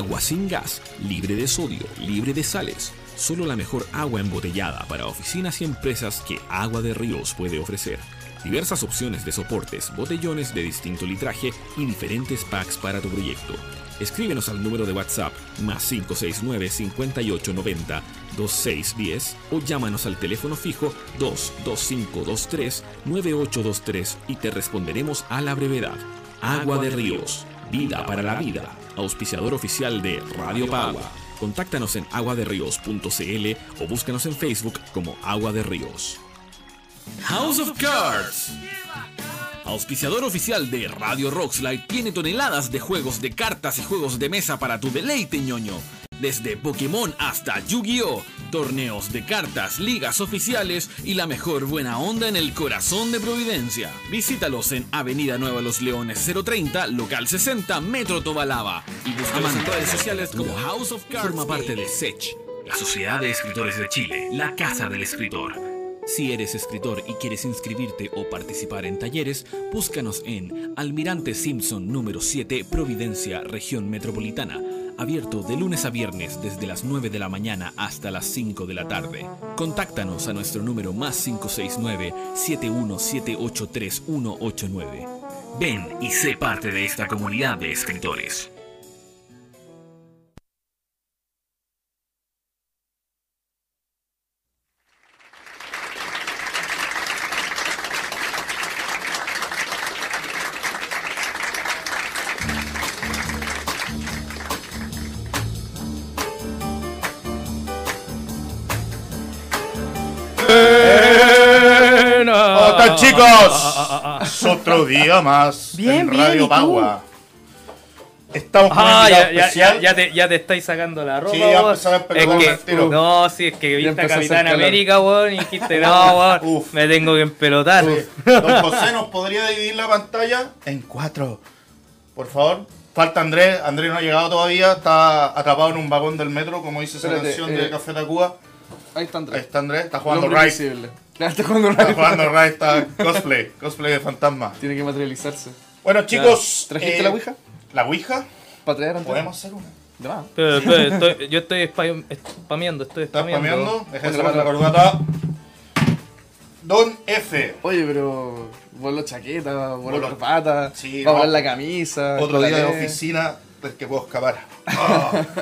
Agua sin gas, libre de sodio, libre de sales. Solo la mejor agua embotellada para oficinas y empresas que Agua de Ríos puede ofrecer. Diversas opciones de soportes, botellones de distinto litraje y diferentes packs para tu proyecto. Escríbenos al número de WhatsApp más 569 5890 2610 o llámanos al teléfono fijo 22523 9823 y te responderemos a la brevedad. Agua de Ríos, vida para la vida, auspiciador oficial de Radio Pagua. Contáctanos en aguaderríos.cl o búscanos en Facebook como Agua de Ríos. House of Cards. Auspiciador oficial de Radio Rockslide tiene toneladas de juegos de cartas y juegos de mesa para tu deleite ñoño. Desde Pokémon hasta Yu-Gi-Oh! Torneos de cartas, ligas oficiales y la mejor buena onda en el corazón de Providencia. Visítalos en Avenida Nueva Los Leones 030, local 60, Metro Tobalaba. Y búscalos en redes sociales como House of Cards. Forma parte de SECH, la Sociedad de Escritores de Chile, la Casa del Escritor. Si eres escritor y quieres inscribirte o participar en talleres, búscanos en Almirante Simpson número 7, Providencia, región metropolitana. Abierto de lunes a viernes desde las 9 de la mañana hasta las 5 de la tarde. Contáctanos a nuestro número más 569-71783189. Ven y sé parte de esta comunidad de escritores. ¿Cómo están, chicos? Es otro día más Bien, en bien, ¿y Radio? Pagua. Estamos con un Ah, ya, ya, especial. ya, ya te, ya te estáis sacando la ropa, Sí, ya a Es que, tiro. no, sí, es que viste a a Capitán calor. América, weón, y dijiste, no, weón, me tengo que empelotar. Don José nos podría dividir la pantalla en cuatro. Por favor. Falta Andrés. Andrés no ha llegado todavía. Está atrapado en un vagón del metro, como dice esa Espérate, canción de eh, Café Tacuba. Ahí está Ahí Andrés. está Andrés. Está jugando. Claro, está jugando Está Rise. jugando Rise. Está cosplay. Cosplay de fantasma. Tiene que materializarse. Bueno, chicos. ¿Trajiste eh, la Ouija? ¿La Ouija? Para traer a Andrés. Podemos hacer una. De más. Pero, pero, estoy- yo estoy spam- spameando, estoy ¿Estás spameando. spameando? Déjense Ponte la corbata. Don F. Oye, pero. Voló chaqueta, voló corbata. Sí, va a no. la camisa. Otro día de oficina del que puedo escapar.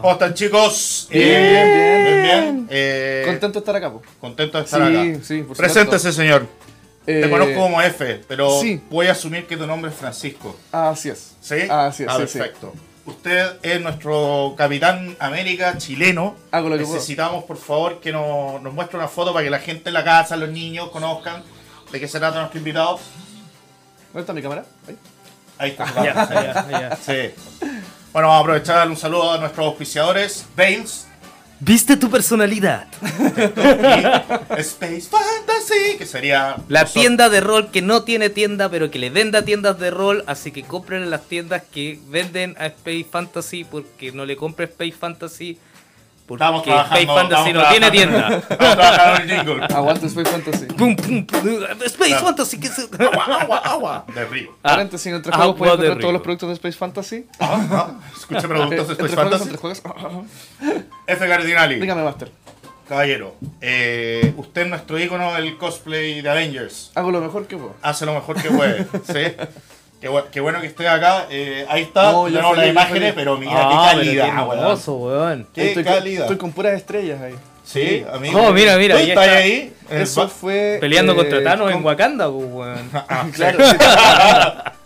¿Cómo están chicos? Bien, Eh, bien. bien. Eh, Contento de estar acá, po. contento de estar Sí, acá. sí, por Preséntese, señor. Eh, Te conozco como F, pero sí. voy a asumir que tu nombre es Francisco. Así es. ¿Sí? Así es, Ah, sí, perfecto. Usted es nuestro capitán América chileno. Hago lo que puedo. Necesitamos, por favor, que nos, nos muestre una foto para que la gente en la casa, los niños, conozcan de qué se trata nuestro invitado. ¿Dónde está mi cámara? Ahí. Ahí está. Ya, ya, ya. Sí. Bueno, vamos a aprovechar un saludo a nuestros auspiciadores, Bales ¿Viste tu personalidad? Space Fantasy, que sería... La nosotros. tienda de rol que no tiene tienda, pero que le venda tiendas de rol, así que compren en las tiendas que venden a Space Fantasy, porque no le compre Space Fantasy, porque Estamos trabajando, Space Fantasy no tiene tienda. Estamos trabajando en el jingle. Aguanta Space Fantasy. Pum, pum, pum. Space Claro. Fantasy, que se... Agua, agua, agua. De río. Ah, Paréntesis, entre agua juegos puedes de encontrar todos los productos de Space Fantasy. Ah, ah. Escuche Eh, preguntas de entre Space juegos, Fantasy. entre juegos. F. Cardinali. Dígame, Master. Caballero, eh, usted es nuestro ícono del cosplay de Avengers. Hago lo mejor que puedo. Hace lo mejor que puede. ¿sí? Qué, bu- qué bueno que esté acá. Eh, ahí está. No, No, yo tenemos las imágenes, pero mira Ah, qué calidad, qué hermoso, weón. Qué estoy, con, calidad. estoy con puras estrellas ahí. Sí, amigo. Oh, mira, mira, ¿Tú ahí estás está. ahí? Eso fue. Peleando eh, contra Thanos en con- Wakanda, pues, weón. Ah. Claro.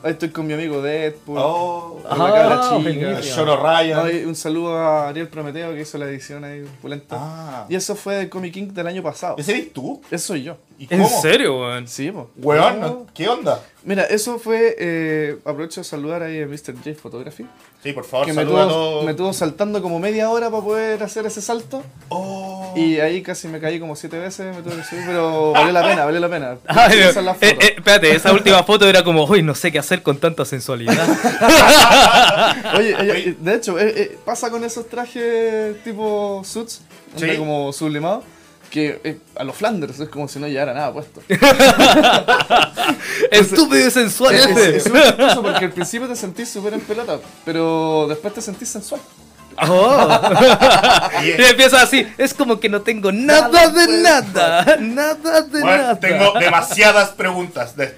Ahí estoy con mi amigo Deadpool. Oh, con Ah, chica. Shoro Ryan. No, un saludo a Ariel Prometeo que hizo la edición ahí, pulenta. Ah. Y eso fue del Comic King del año pasado. ¿Ese eres tú? Eso soy yo. ¿Y ¿En cómo? serio, weón? Sí, po. Weón, No. ¿qué onda? Mira, eso fue. Eh, aprovecho de saludar ahí a Mr. J Photography. Sí, por favor, Que me saluda a tuvo, me tuvo saltando como media hora para poder hacer ese salto. Oh. Y ahí casi me caí como siete veces, me tuve que subir, pero valió la pena, valió la pena. Ah, Esa es la eh, foto. eh, espérate, esa última foto era como, uy, no sé qué hacer con tanta sensualidad. Oye, oye, de hecho, eh, eh, pasa con esos trajes tipo suits, Sí. como sublimados, que eh, a los Flanders es como si no llevara nada puesto. Estúpido y sensual Es, este. es chistoso porque al principio te sentís súper en pelota, pero después te sentís sensual. Oh. Y- Y empieza así, es como que no tengo nada de nada, nada de Bueno, nada. tengo demasiadas preguntas. de-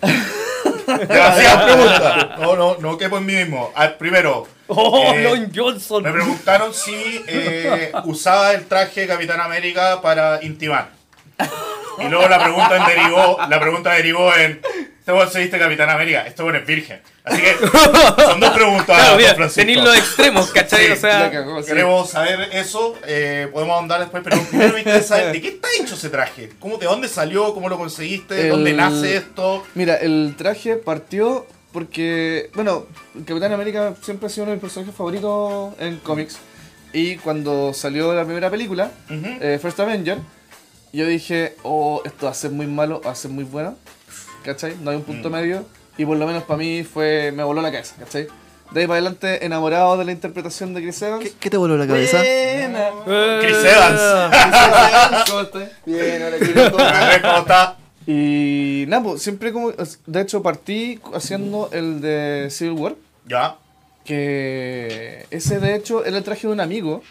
demasiadas preguntas. No, no, no quepo en mí mismo. Ah, primero, Oh, eh, Lon Johnson. me preguntaron si eh, usaba el traje de Capitán América para intimar. Y luego la pregunta derivó, la pregunta derivó en ¿Este vos se viste Capitán América? Este bueno es virgen. Así que son dos preguntas, Claro, mira, tenéis los extremos, ¿cachai? Sí, o sea, sí. Queremos saber eso, eh, podemos ahondar después, pero primero me interesa saber de qué está hecho ese traje. ¿Cómo, ¿De dónde salió? ¿Cómo lo conseguiste? El- ¿Dónde nace esto? Mira, el traje partió porque, bueno, Capitán América siempre ha sido uno de mis personajes favoritos en cómics. Y cuando salió la primera película, eh, First Avenger, yo dije, oh, esto va a ser muy malo, va a ser muy bueno. ¿Cachai? No hay un punto Mm. medio. Y por lo menos para mí fue, me voló la cabeza, ¿cachai? De ahí para adelante, enamorado de la interpretación de Chris Evans. ¿Qué, qué te voló la cabeza? Buena. eh, Chris Evans. Chris Evans, ¿cómo estás? Bien, ahora quiero A ver ¿Cómo está? Y nada, pues, siempre como. De hecho, partí haciendo el de Civil War. Ya. Que ese, de hecho, era el traje de un amigo.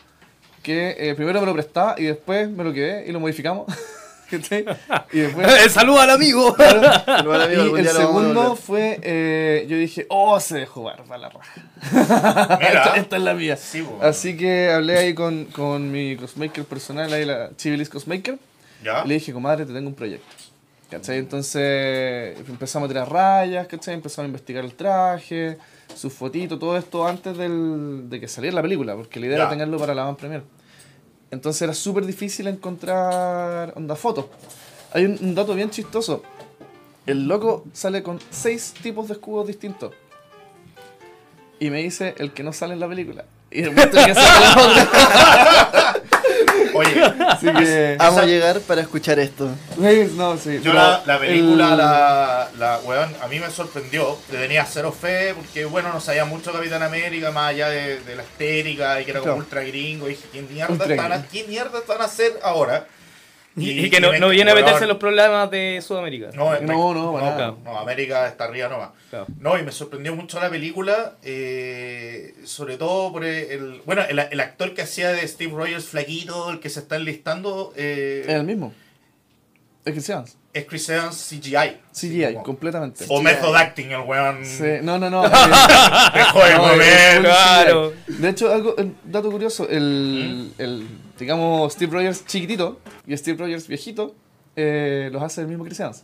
Que eh, primero me lo prestaba y después me lo quedé y lo modificamos. ¿Cachai? y después. Eh, Saluda al amigo. Saludos al amigo, y el segundo fue. eh, yo dije, oh, se dejó barba la raja. Esta, esta es la mía. Sí, bueno. Así que hablé ahí con, con mi cosmaker personal, ahí la Chivilis Cosmaker. Ya. Y le dije, comadre, te tengo un proyecto. ¿Cachai? Entonces empezamos a tirar rayas, ¿cachai? Empezamos a investigar el traje, sus fotitos, todo esto antes del- de que saliera la película, porque la idea Ya. era tenerlo para la van premier. Entonces era súper difícil encontrar onda fotos. Hay un, un dato bien chistoso. El loco sale con seis tipos de escudos distintos. Y me dice el que no sale en la película. Y el que sale la otra. Oye, Así que. Vamos a llegar para escuchar esto. No, sí. yo la, la película, el- la, la weón, a mí me sorprendió. Le tenía cero fe porque, bueno, no sabía mucho Capitán América, más allá de, de la estética y que era como Claro. ultra gringo. Y dije, ¿qué mierda, Ultra están gringo. ¿qué mierda están a hacer ahora? Y, y que no, no viene a meterse en los problemas de Sudamérica. No, No, no, no, para nada. no, América está arriba nomás. Claro. No, y me sorprendió mucho la película, eh, sobre todo por el... Bueno, el, el actor que hacía de Steve Rogers flaquito, el que se está enlistando, eh, Es el mismo. Es Chris Evans. es Chris Evans CGI. CGI, Como- completamente. O method acting, el weón. Sí, No, no, no. eh, Dejó de No, Claro. De hecho, algo, un dato curioso, el, el, digamos, Steve Rogers chiquitito y Steve Rogers viejito, eh, los hace el mismo Chris Evans.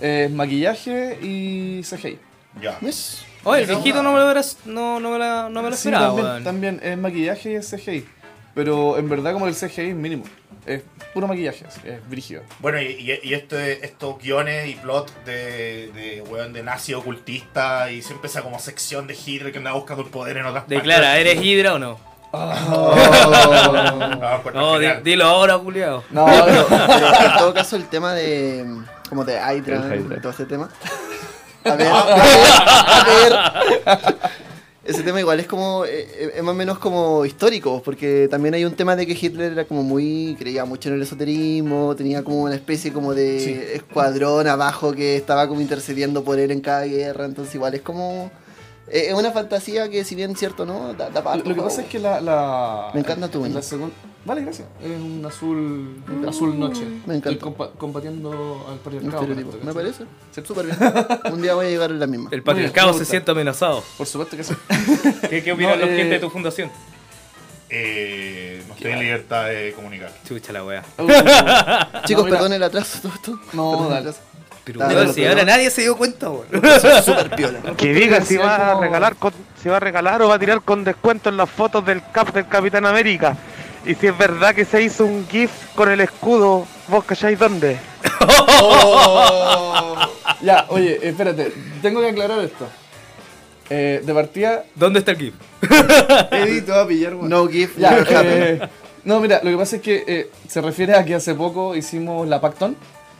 Eh, maquillaje y CGI. Ya. ¿Ves? Oye, el viejito no me lo, hubiera- no, no me, la- no me lo Sí, esperaba, también, también es maquillaje y es CGI. Pero en verdad como el CGI es mínimo. Es puro maquillaje, es, es brígido. Bueno, y, y, y este, estos guiones y plot de, de weón de nazi ocultista y siempre esa como sección de Hitler que anda buscando el poder en otras Declara, ¿eres Hydra o no? Ah, pues, No, di- dilo ahora, culiao. No, Pero, en todo caso, el tema de. como de Hydra, Hydra. todo ese tema. A ver, a ver, a ver. Ese tema igual es como. eh, es más o menos como histórico, porque también hay un tema de que Hitler era como muy. creía mucho en el esoterismo, tenía como una especie como de Sí. escuadrón abajo que estaba como intercediendo por él en cada guerra, entonces igual es como. eh, es una fantasía que, si bien cierto, ¿no? Da, da Lo, lo que pasa es que la... la Me encanta tu en la uña. Vale, gracias. Es un azul, un azul noche. Me encanta. Estoy compa- combatiendo al patriarcado. esto, Me parece. Súper bien. Un día voy a llegar a la misma. El patriarcado se siente amenazado. Por supuesto que sí. ¿Qué, qué opinan No, los eh, clientes de tu fundación? Eh, no estoy en libertad de comunicar. Chucha la wea. Chicos, mira. perdón el atraso, todo esto. No, dale. atraso. Pero dale, si ahora nadie se dio cuenta, Súper piola. Que diga si va a regalar con, si va a regalar o va a tirar con descuento en las fotos del cap del Capitán América. Y si es verdad que se hizo un GIF con el escudo, ¿vos calláis dónde? Ya, oye, espérate. Tengo que aclarar esto. Eh, de partida... ¿Dónde está el GIF? Va a pillar, weón. No gift, Ya, eh, no, mira, lo que pasa es que eh, se refiere a que hace poco hicimos la Pacton.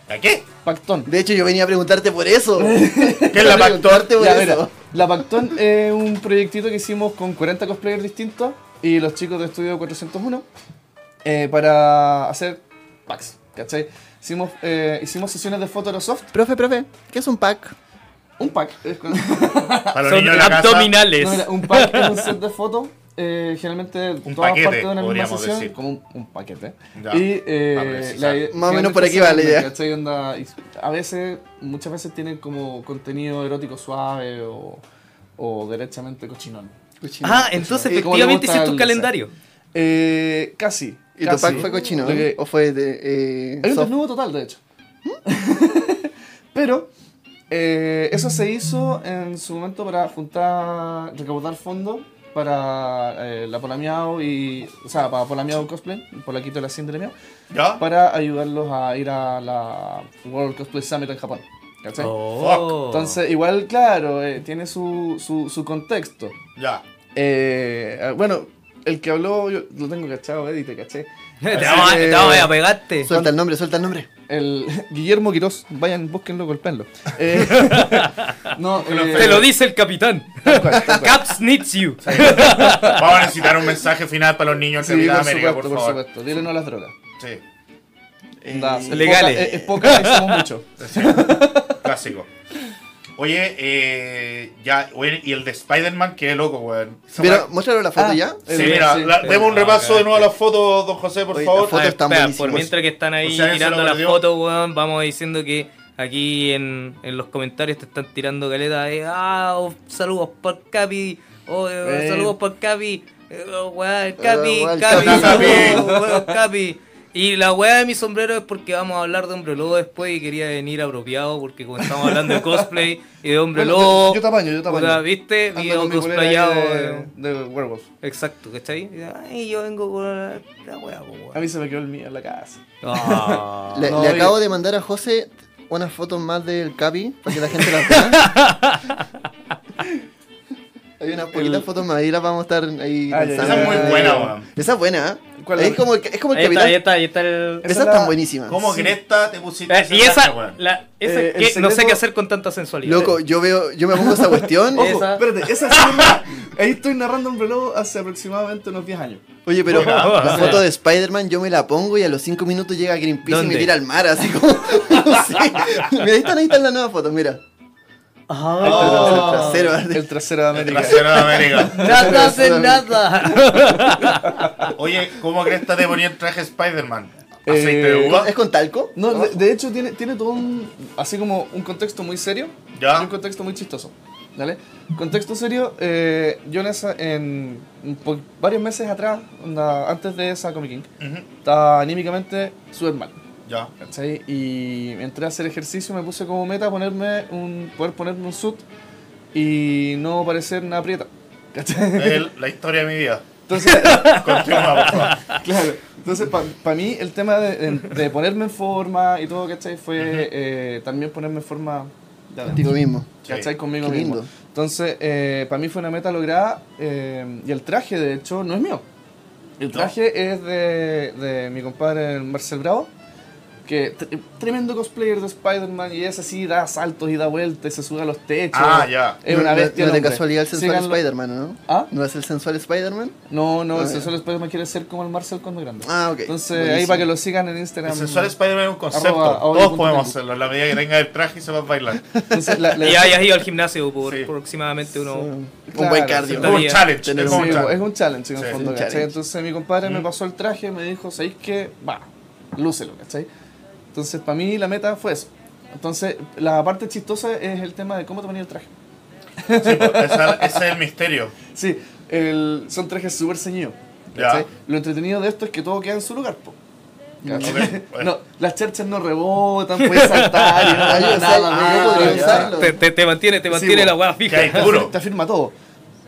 ¿A qué? Pacton. De hecho, yo venía a preguntarte por eso. ¿Qué es la por Ya, eso. mira, la Pacton es un proyectito que hicimos con 40 cosplayers distintos y los chicos de Estudio 401 eh, para hacer packs. ¿cachai? Hicimos, eh, hicimos sesiones de foto Aerosoft, Profe, profe, ¿qué es un pack? un pack. es con- Para los Son niños de la casa. abdominales. No, mira, un pack es un set de fotos. Eh, generalmente Un todas paquete, partes de una misma sesión, decir. como un, un paquete. Ya, y eh, idea- Más o menos por aquí va la idea. ¿cachai? Onda, y a veces, muchas veces tienen como contenido erótico suave o, o derechamente cochinón. Ah, entonces ¿Y cómo le efectivamente hiciste un calendario. Eh, casi. ¿Y tu casi. pack fue cochino? Que- ¿O fue de.? Eh, Hay un soft? desnudo total, de hecho. Pero eh, eso se hizo en su momento para juntar, recaudar fondos para eh, la Polamiao y. O sea, para Polamiao Cosplay, Polaquito de la Cien de la Miao, ¿Ya? para ayudarlos a ir a la World Cosplay Summit en Japón. ¿Cachai? Oh. Entonces, igual, claro, eh, tiene su, su, su contexto. Ya. Eh, bueno, el que habló, yo lo tengo cachado, Eddie, te caché. te, vamos, a- pegarte. Suelta el nombre, suelta el nombre. El Guillermo Quirós, vayan, búsquenlo, golpenlo. Eh, no, eh, Te lo dice el capitán. tal cual, tal cual. Caps needs you. Vamos a necesitar un mensaje final para los niños Sí, de por América, supuesto, por por favor. supuesto. Dile no a las drogas. Sí, es legales. poca- Es, es poca y somos muchos. clásico. Oye, eh, ya, oye, y el de Spider-Man, qué loco, weón. Mira, muéstralo la foto Ah, ya. Sí, mira, sí. la- demos un Ah, repaso de nuevo a las fotos, don José, por Oye, favor. la foto Ah, están buenísimas. por mientras que están ahí O sea, ¿se tirando las fotos, weón, vamos diciendo que aquí en, en los comentarios te están tirando caleta de ah, oh, saludos por Capi, oh, eh, Eh. saludos por Capi, eh, oh, weón, Capi, weón, Capi, Capi. saludos, weón, Capi. Y la weá de mi sombrero es porque vamos a hablar de Hombre Lobo después y quería venir apropiado porque como estamos hablando de cosplay y de Hombre Bueno, Lobo. yo- yo te apaño, yo te apaño. puta, ¿Viste? Ando cosplayado. de, de- de Werewolf. Exacto, ¿cachai? Y yo vengo con la, la weá, A mí se me quedó el mío en la casa. Ah. Le, No, le oye. acabo de mandar a José unas fotos más del Capi para que la gente las vea. Hay unas poquitas El- fotos más, ahí las vamos a estar ahí. Ah. Esa es muy buena, weón. Esa es buena, ¿eh? ¿Cuál Es es? como, el- es como el Ahí está, capitán. ahí está, ahí está el... Esas Esa están la- buenísimas. ¿Cómo Cresta te pusiste Eh, y esa, la, esa Eh, que no sé qué hacer con tanta sensualidad. Loco, yo veo, yo me pongo esa cuestión. Ojo, Esa- espérate, esa es una- Ahí estoy narrando un reloj hace aproximadamente unos 10 años. Oye, pero la foto de Spider-Man yo me la pongo y a los 5 minutos llega Greenpeace y me tira al mar, así como. no sé. Mira, ahí están, ahí están las nuevas fotos, mira. Ah. El trasero. El trasero de América. Trasero de América. Nada hace nada. Oye, ¿cómo Cresta te ponía el traje Spider-Man? ¿Aceite Eh, de uva? ¿Es con talco? No, de, de hecho tiene, tiene todo un, así como un contexto muy serio Ya. y un contexto muy chistoso. ¿Vale? Contexto serio, eh, yo en, esa- en varios meses atrás, onda, antes de esa Comic King, Ujú, estaba anímicamente súper mal. Ya. ¿cachai? Y entré a hacer ejercicio, me puse como meta ponerme un, poder ponerme un suit y no parecer una prieta. ¿cachai? El- la historia de mi vida. Entonces, Continúa, por favor. Claro, entonces para mí el tema de, de- de ponerme en forma y todo, ¿cachai? Fue eh, también ponerme en forma de Contigo mismo. ¿cachai? Sí. Conmigo Qué mismo. lindo. Entonces, para mí fue una meta lograda eh, y el traje, de hecho, no es mío. El No. traje es de, de mi compadre Marcel Bravo, que tre- tremendo cosplayer de Spider-Man y es así, da saltos y da vueltas, se sube a los techos. Ah, ya. Es una No- bestia. No, el de casualidad el sensual. Spider-Man, ¿no? ¿Ah? ¿No es el sensual Spider-Man? No, no, Ah, el ya. sensual Spider-Man quiere ser como el Marcel cuando grande. Ah, ok. Entonces, ahí Buenísimo. para que lo sigan en Instagram. El sensual Spider-Man es un concepto. Arroba- Todos podemos hacerlo. En la medida que tenga el traje y sepas bailar. Entonces, la- la- Y hayas ido al gimnasio por Sí. aproximadamente uno. Un Claro, buen sí, cardio. Es un challenge. Es Sí, un es challenge. un challenge en el Sí, fondo, un. Entonces mi compadre me Mm. pasó el traje y me dijo, ¿sabéis qué? Va, lúcelo, ¿cachai? Entonces para mí la meta fue eso. Entonces la parte chistosa es el tema de cómo te ponía el traje. Sí, pues, ese es el misterio. Sí, el- son trajes súper ceñidos. Lo entretenido de esto es que todo queda en su lugar, po. No, las cherchas no rebotan, puedes saltar y no nada. usarlo. Te, te, te mantiene, te mantiene la weá Que fija. hay duro. Te afirma todo.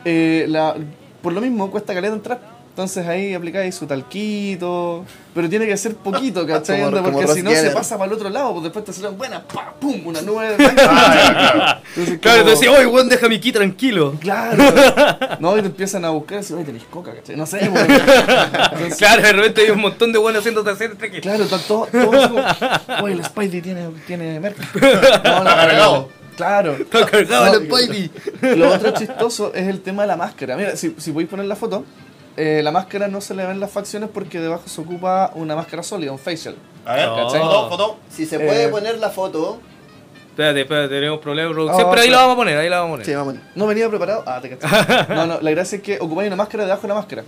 Eh, la- por lo mismo, cuesta caleta entrar. Entonces ahí aplicáis su talquito. Pero tiene que ser poquito, ¿cachai? Como- porque si no se pasa para el otro lado, pues después te salen buenas, pa, pum, una nube de. Ah. Entonces, Claro, como- te decía, oye, weón, deja mi ki tranquilo. Claro. No, y te empiezan a buscar y dicen, oye, tenéis coca, ¿cachai? No sé, pues. Entonces, Claro, de repente hay un montón de buenos haciéndote hacer este que. Claro, está todo, todo así como, oye, el Spidey tiene, tiene merca. No, no, Está cargado. Claro. Está cargado No, el Spidey. Lo otro chistoso es el tema de la máscara. Mira, si, si podéis poner la foto, eh, la máscara no se le ven las facciones porque debajo se ocupa una máscara sólida, un facial. A ver, No. foto, foto. Si se puede Eh, poner la foto. Espérate, espérate, tenemos problemas de producción, Oh, pero ahí la vamos a poner, ahí la vamos a poner. Sí, vamos. No venía preparado. Ah, te caché. No, no, la gracia es que ocupáis una máscara debajo de la máscara.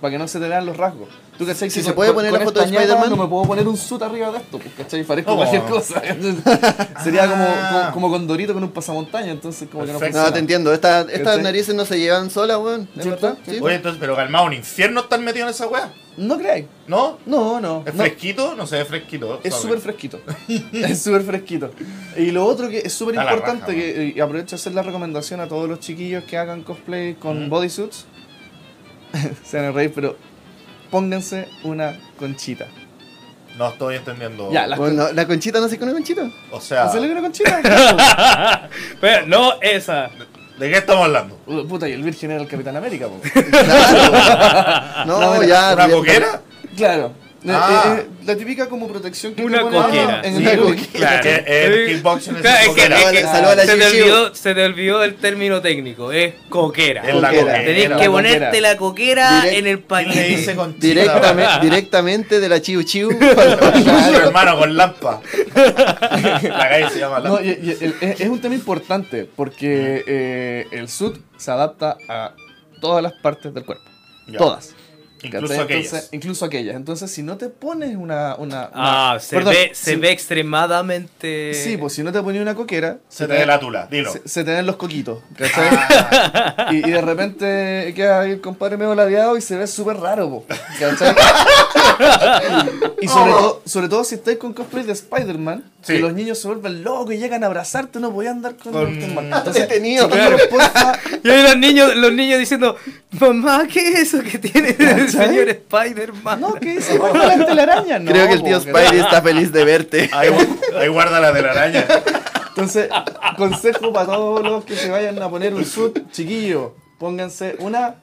Para que no se te vean los rasgos. ¿Tú cachai? Si que se con- puede poner con la foto de Spider-Man. No me puedo poner un suit arriba de esto, pues, ¿cachai? Parezco cualquier cosa. Sería como, Ah. como, como con Dorito con un pasamontaña, entonces como que no. No, te entiendo. Esta- estas narices no se llevan solas, weón. ¿Es ¿Cierto? verdad? Sí. Oye, entonces, pero calmado, un infierno estar metido en esa weá. No creáis. ¿No? No, no. ¿Es no. fresquito? No se ve fresquito. Es súper fresquito. es súper fresquito. Y lo otro que es súper importante, que y aprovecho de hacer la recomendación a todos los chiquillos que hagan cosplay con Mm. bodysuits. Se van a reír, pero pónganse una conchita. No estoy entendiendo. Ya, Bueno, ¿La conchita no se come conchita? O sea, ¿Hacerle una conchita? Pero no esa. ¿de qué estamos hablando? Uh, Puta, y el Virgen era el Capitán América, po. Claro. No, No, ya. ¿Una coquera? Claro. Eh, Ah. eh, eh, la típica como protección que Una coquera. en Sí, el una. Claro. Claro. Kickboxing es Claro, es coquera. es que Saluda a la se, te olvidó, se te olvidó el término técnico, es coquera. Es la Coquera. coquera. Tenés la que coquera. ponerte la coquera Direct- en el ¿Quién paquete. Directamente, directamente de la Chiu Chiu. hermano con lampa. La calle se llama No, lampa. y- y el- es, un tema importante porque eh, el suit se adapta a todas las partes del cuerpo. Ya. Todas. Incluso ¿cachai? aquellas. Entonces, incluso aquellas. Entonces, si no te pones una. una, Ah, una- se, perdón, ve, se si- ve extremadamente. Sí, pues si no te pones una coquera. Se te ve la tula, dilo. Se, se te ven los coquitos, ¿cachai? Ah, Y, y de repente queda ahí el compadre medio ladeado y se ve súper raro, po, ¿cachai? y sobre, todo, sobre todo si estáis con cosplay de Spider-Man, Sí. y los niños se vuelven locos y llegan a abrazarte, no voy a andar con, Con-. Entonces, Detenido. chiquillos, porfa, Y ahí los niños, los niños diciendo, mamá, ¿qué es eso que tiene el Spider-Man? no, ¿qué dice? ¿Cuál es la telaraña? No, Creo que el tío. Spidey está feliz de verte. ahí, ahí guarda la de la araña. Entonces, consejo para todos los que se vayan a poner un suit, chiquillo, pónganse una...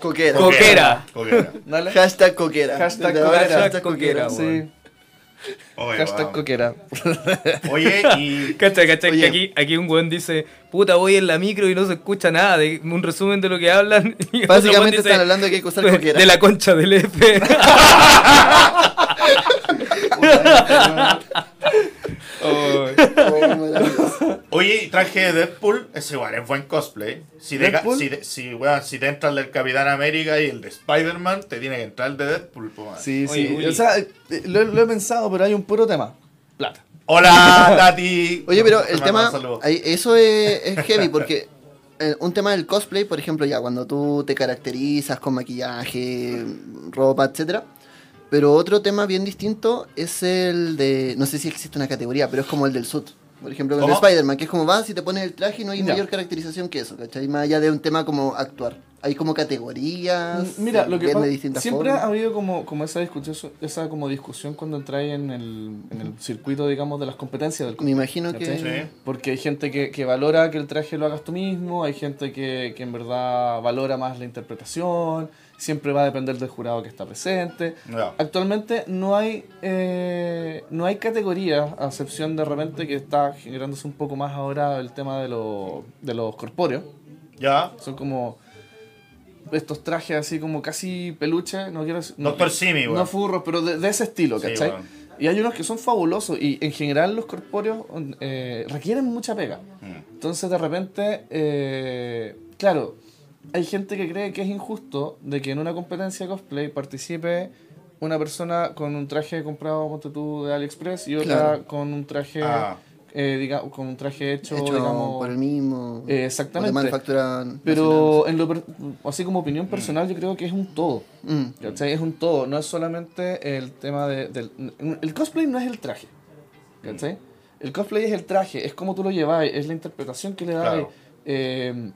Coquera. Coquera. Coquera. Dale. Hashtag coquera. Hashtag coquera. hashtag coquera. Sí, Oye, hashtag wow. coquera. Oye, y. Cacha, cacha, Oye. que aquí, aquí un weón dice, puta, voy en la micro y no se escucha nada, de un resumen de lo que hablan. Y Básicamente dice, están hablando de que hay que usar coquera. de la concha del F. Oh. Oye, traje de Deadpool, ese igual es buen cosplay. Si, ¿Deadpool? si, te- si, si te entra el del Capitán América y el de Spider-Man, te tiene que entrar el de Deadpool. po. Sí, Oye, sí. O sea, eh, lo, lo he pensado, pero hay un puro tema. Plata. Hola, Tati. Oye, pero el tema, eso es, es heavy porque eh, un tema del cosplay, por ejemplo, ya cuando tú te caracterizas con maquillaje, ropa, etcétera. Pero otro tema bien distinto es el de, no sé si existe una categoría, pero es como el del suit. Por ejemplo, con. Spider-Man, que es como vas y te pones el traje y no hay Ya. mayor caracterización que eso, ¿cachai? Más allá de un tema como actuar. Hay como categorías. Mira, lo que pasa, siempre formas. ha habido como, como esa discusión, esa como discusión cuando entráis en el, en el circuito, digamos, de las competencias del Me imagino que. Porque hay gente que, que valora que el traje lo hagas tú mismo, hay gente que, que en verdad valora más la interpretación, siempre va a depender del jurado que está presente. Actualmente no hay eh, no hay categorías, a excepción de repente que está generándose un poco más ahora el tema de, lo- de los corpóreos. Ya. Son como estos trajes así como casi peluche, no quiero decir- no, Doctor Simi, no furros, pero de, de ese estilo, ¿cachai? Y hay unos que son fabulosos y en general los corpóreos eh, requieren mucha pega. Mm. Entonces de repente, eh, claro, hay gente que cree que es injusto de que en una competencia de cosplay participe una persona con un traje comprado, ponte tú, de AliExpress y otra Claro. con un traje, Ah. eh, diga- con un traje hecho, Hecho digamos... por el mismo. eh, de exactamente. manufactura. Pero en lo per- así como opinión personal, yo creo que es un todo. Mm. ¿Cachai? Es un todo, no es solamente el tema de, del... El cosplay no es el traje. ¿Cachai? El cosplay es el traje, es como tú lo llevas, es la interpretación que le das. Claro. eh,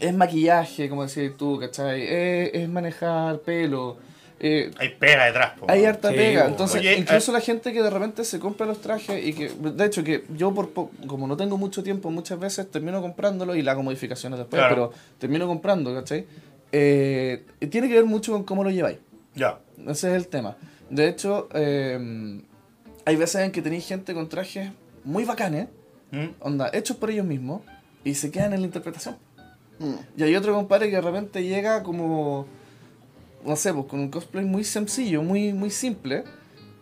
es maquillaje, como decías tú, ¿cachai? Es, es manejar pelo. eh, Hay pega detrás, po, hay harta Sí, pega. Entonces, Oye, incluso la gente que de repente se compra los trajes y que, de hecho, que yo por po- como no tengo mucho tiempo, muchas veces termino comprándolo y le hago modificaciones después, Claro. pero termino comprando, ¿cachai? Eh, tiene que ver mucho con cómo lo lleváis. Ya. Ese es el tema. De hecho, eh, hay veces en que tenéis gente con trajes muy bacanes, ¿Mm? onda, hechos por ellos mismos, y se quedan en la interpretación. Mm. Y hay otro compadre que de repente llega como. no sé, pues con un cosplay muy sencillo, muy, muy simple,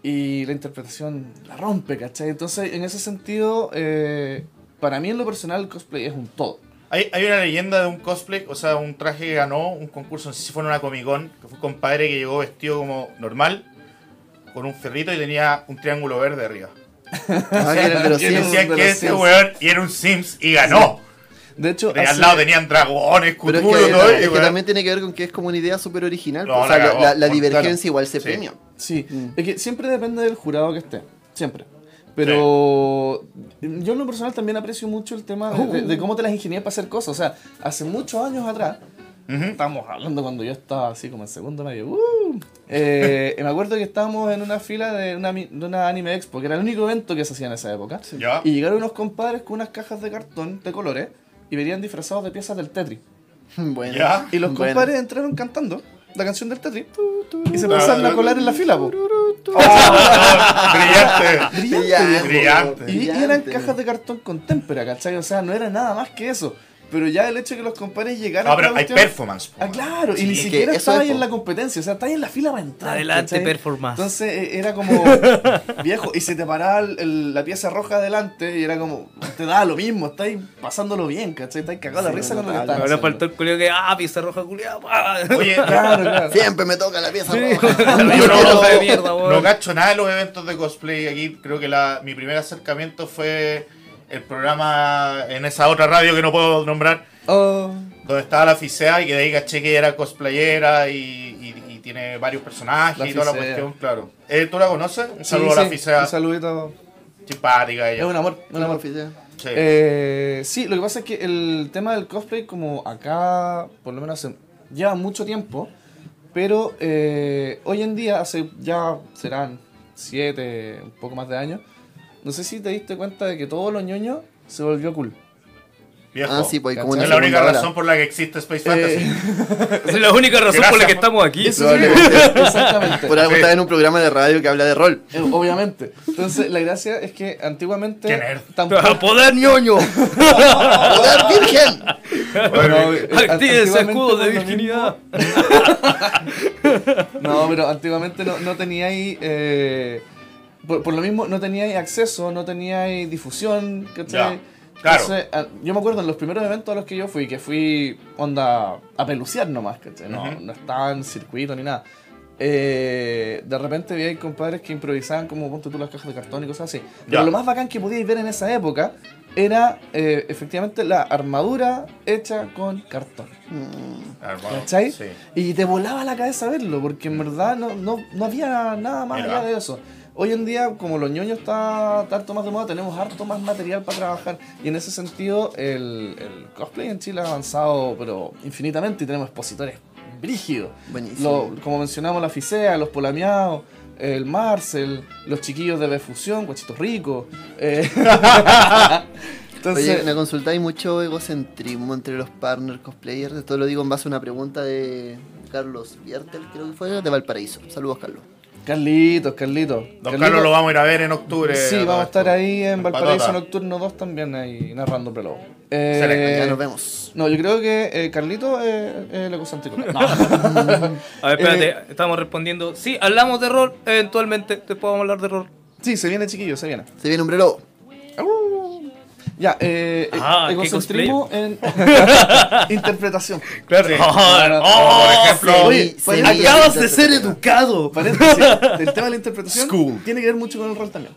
y la interpretación la rompe, ¿cachai? Entonces, en ese sentido, eh, para mí en lo personal el cosplay es un todo. Hay, hay una leyenda de un cosplay, o sea, un traje que ganó un concurso, no sé si fue en una Comic Con, que fue un compadre que llegó vestido como normal, con un ferrito y tenía un triángulo verde arriba. Ah, que era el de los Y Sims. decían de que los ese Sims. weón y era un Sims y ganó. De hecho, al hace- lado tenían dragones, Pero es Cthulhu, que, todo. es que weón- también tiene que ver con que es como una idea súper original. No, o sea, la la, la- divergencia claro. igual se Sí. premia. Sí, Mm. es que siempre depende del jurado que esté, siempre. Pero yo en lo personal también aprecio mucho el tema de, de- de cómo te las ingenias para hacer cosas. O sea, hace muchos años atrás, Ujú. estamos hablando cuando yo estaba así como en segundo medio, ¡uh! Eh, me acuerdo que estábamos en una fila de una, de una anime expo, que era el único evento que se hacía en esa época. Ya. Y llegaron unos compadres con unas cajas de cartón de colores y venían disfrazados de piezas del Tetris. Bueno. Ya. Y los Bueno. compadres entraron cantando la canción del Tetris y se empezaron a colar en la fila, po. Brillante. Brillante. Brillante. Y, y eran cajas de cartón con témpera, ¿cachai? O sea, no era nada más que eso. Pero ya el hecho de que los compadres llegaran No, a pero hay cuestión- performance. Ah, claro, y ni siquiera estaba ahí en la competencia, o sea, está ahí en la fila para entrar. Adelante, ¿cachai? performance. Entonces eh, era como viejo, y se te paraba el- el- la pieza roja adelante y era como, te daba lo mismo, estáis pasándolo bien, ¿cachai? Estáis cagados de Sí, risa con lo que estaban Ahora faltó el culio que, ah, pieza roja culiada. Oye, Claro, claro. Siempre me toca la pieza Sí. roja. yo no, de mierda, no cacho nada de los eventos de cosplay aquí. Creo que la, mi primer acercamiento fue el programa en esa otra radio que no puedo nombrar, Oh, donde estaba la Ficea y que de ahí caché que era cosplayera y, y- y tiene varios personajes La y toda la Ficea. cuestión, claro. Eh, ¿Tú la conoces? Un sí, saludo a la sí, Ficea, Un saludito. simpática Es ella. un amor, un amor. oficina. Sí. Eh, sí, lo que pasa es que el tema del cosplay, como acá, por lo menos hace- lleva mucho tiempo, pero eh, hoy en día, hace ya serán siete, un poco más de años, no sé si te diste cuenta de que todos los ñoños se volvió cool. Viejo. Ah, sí, pues como una es la única razón por la que existe Space Fantasy. Eh, Es la única razón por la que estamos aquí. Probablemente. exactamente. Por algo Sí. estás en un programa de radio que habla de rol. Eh, Obviamente. Entonces, la gracia es que antiguamente tampoco... ¡Poder ñoño! ¡Poder virgen! No, eh, Active ese escudo de virginidad. No, pero antiguamente no, no teníais. eh, por, por lo mismo, no teníais acceso, no teníais difusión, ¿cachai? Ya, claro. Entonces, yo me acuerdo en los primeros eventos a los que yo fui, que fui onda a peluciar nomás, ¿cachai? No, Ujú. no estaba en circuito ni nada. Eh, de repente vi compadres que improvisaban como ponte tú las cajas de cartón y cosas así. Pero Ya. lo más bacán que podíais ver en esa época era eh, efectivamente la armadura hecha con cartón. Mm, ¿Cachai? Sí. Y te volaba la cabeza verlo, porque en verdad no, no, no había nada más Mira. allá de eso. Hoy en día, como los ñoños está harto más de moda, tenemos harto más material para trabajar. Y en ese sentido, el, el cosplay en Chile ha avanzado, pero infinitamente, y tenemos expositores brígidos. Buenísimo. Lo- como mencionamos, la Ficea, los Polameados, el Marcel, los chiquillos de Befusión, Guachitos Ricos. eh. Entonces, Oye, me consultáis mucho egocentrismo entre los partners cosplayers. Esto lo digo en base a una pregunta de Carlos Viertel, creo que fue, de Valparaíso. Saludos, Carlos. Carlitos, Carlitos. Don Carlos lo vamos a ir a ver en octubre. Sí, vamos a estar ahí en Valparaíso Patota. Nocturno 2 también, ahí narrando Prelogo. Excelente, Ya Eh, nos vemos. no, yo creo que eh, Carlito es el egocéntrico. No. A ver, espérate, Eh, estamos respondiendo. Sí, hablamos de rol, eventualmente. Después vamos a hablar de rol. sí, se viene chiquillo, se viene. Se viene un reloj. Ya, eh, eh, Ah, ¿qué egocentrismo en interpretación. Claro. Claro. Oh, por ejemplo, Oye, Sí, paréntesis, sí. Acabas de ser educado. Paréntesis, el tema de la interpretación School. tiene que ver mucho con el rol también.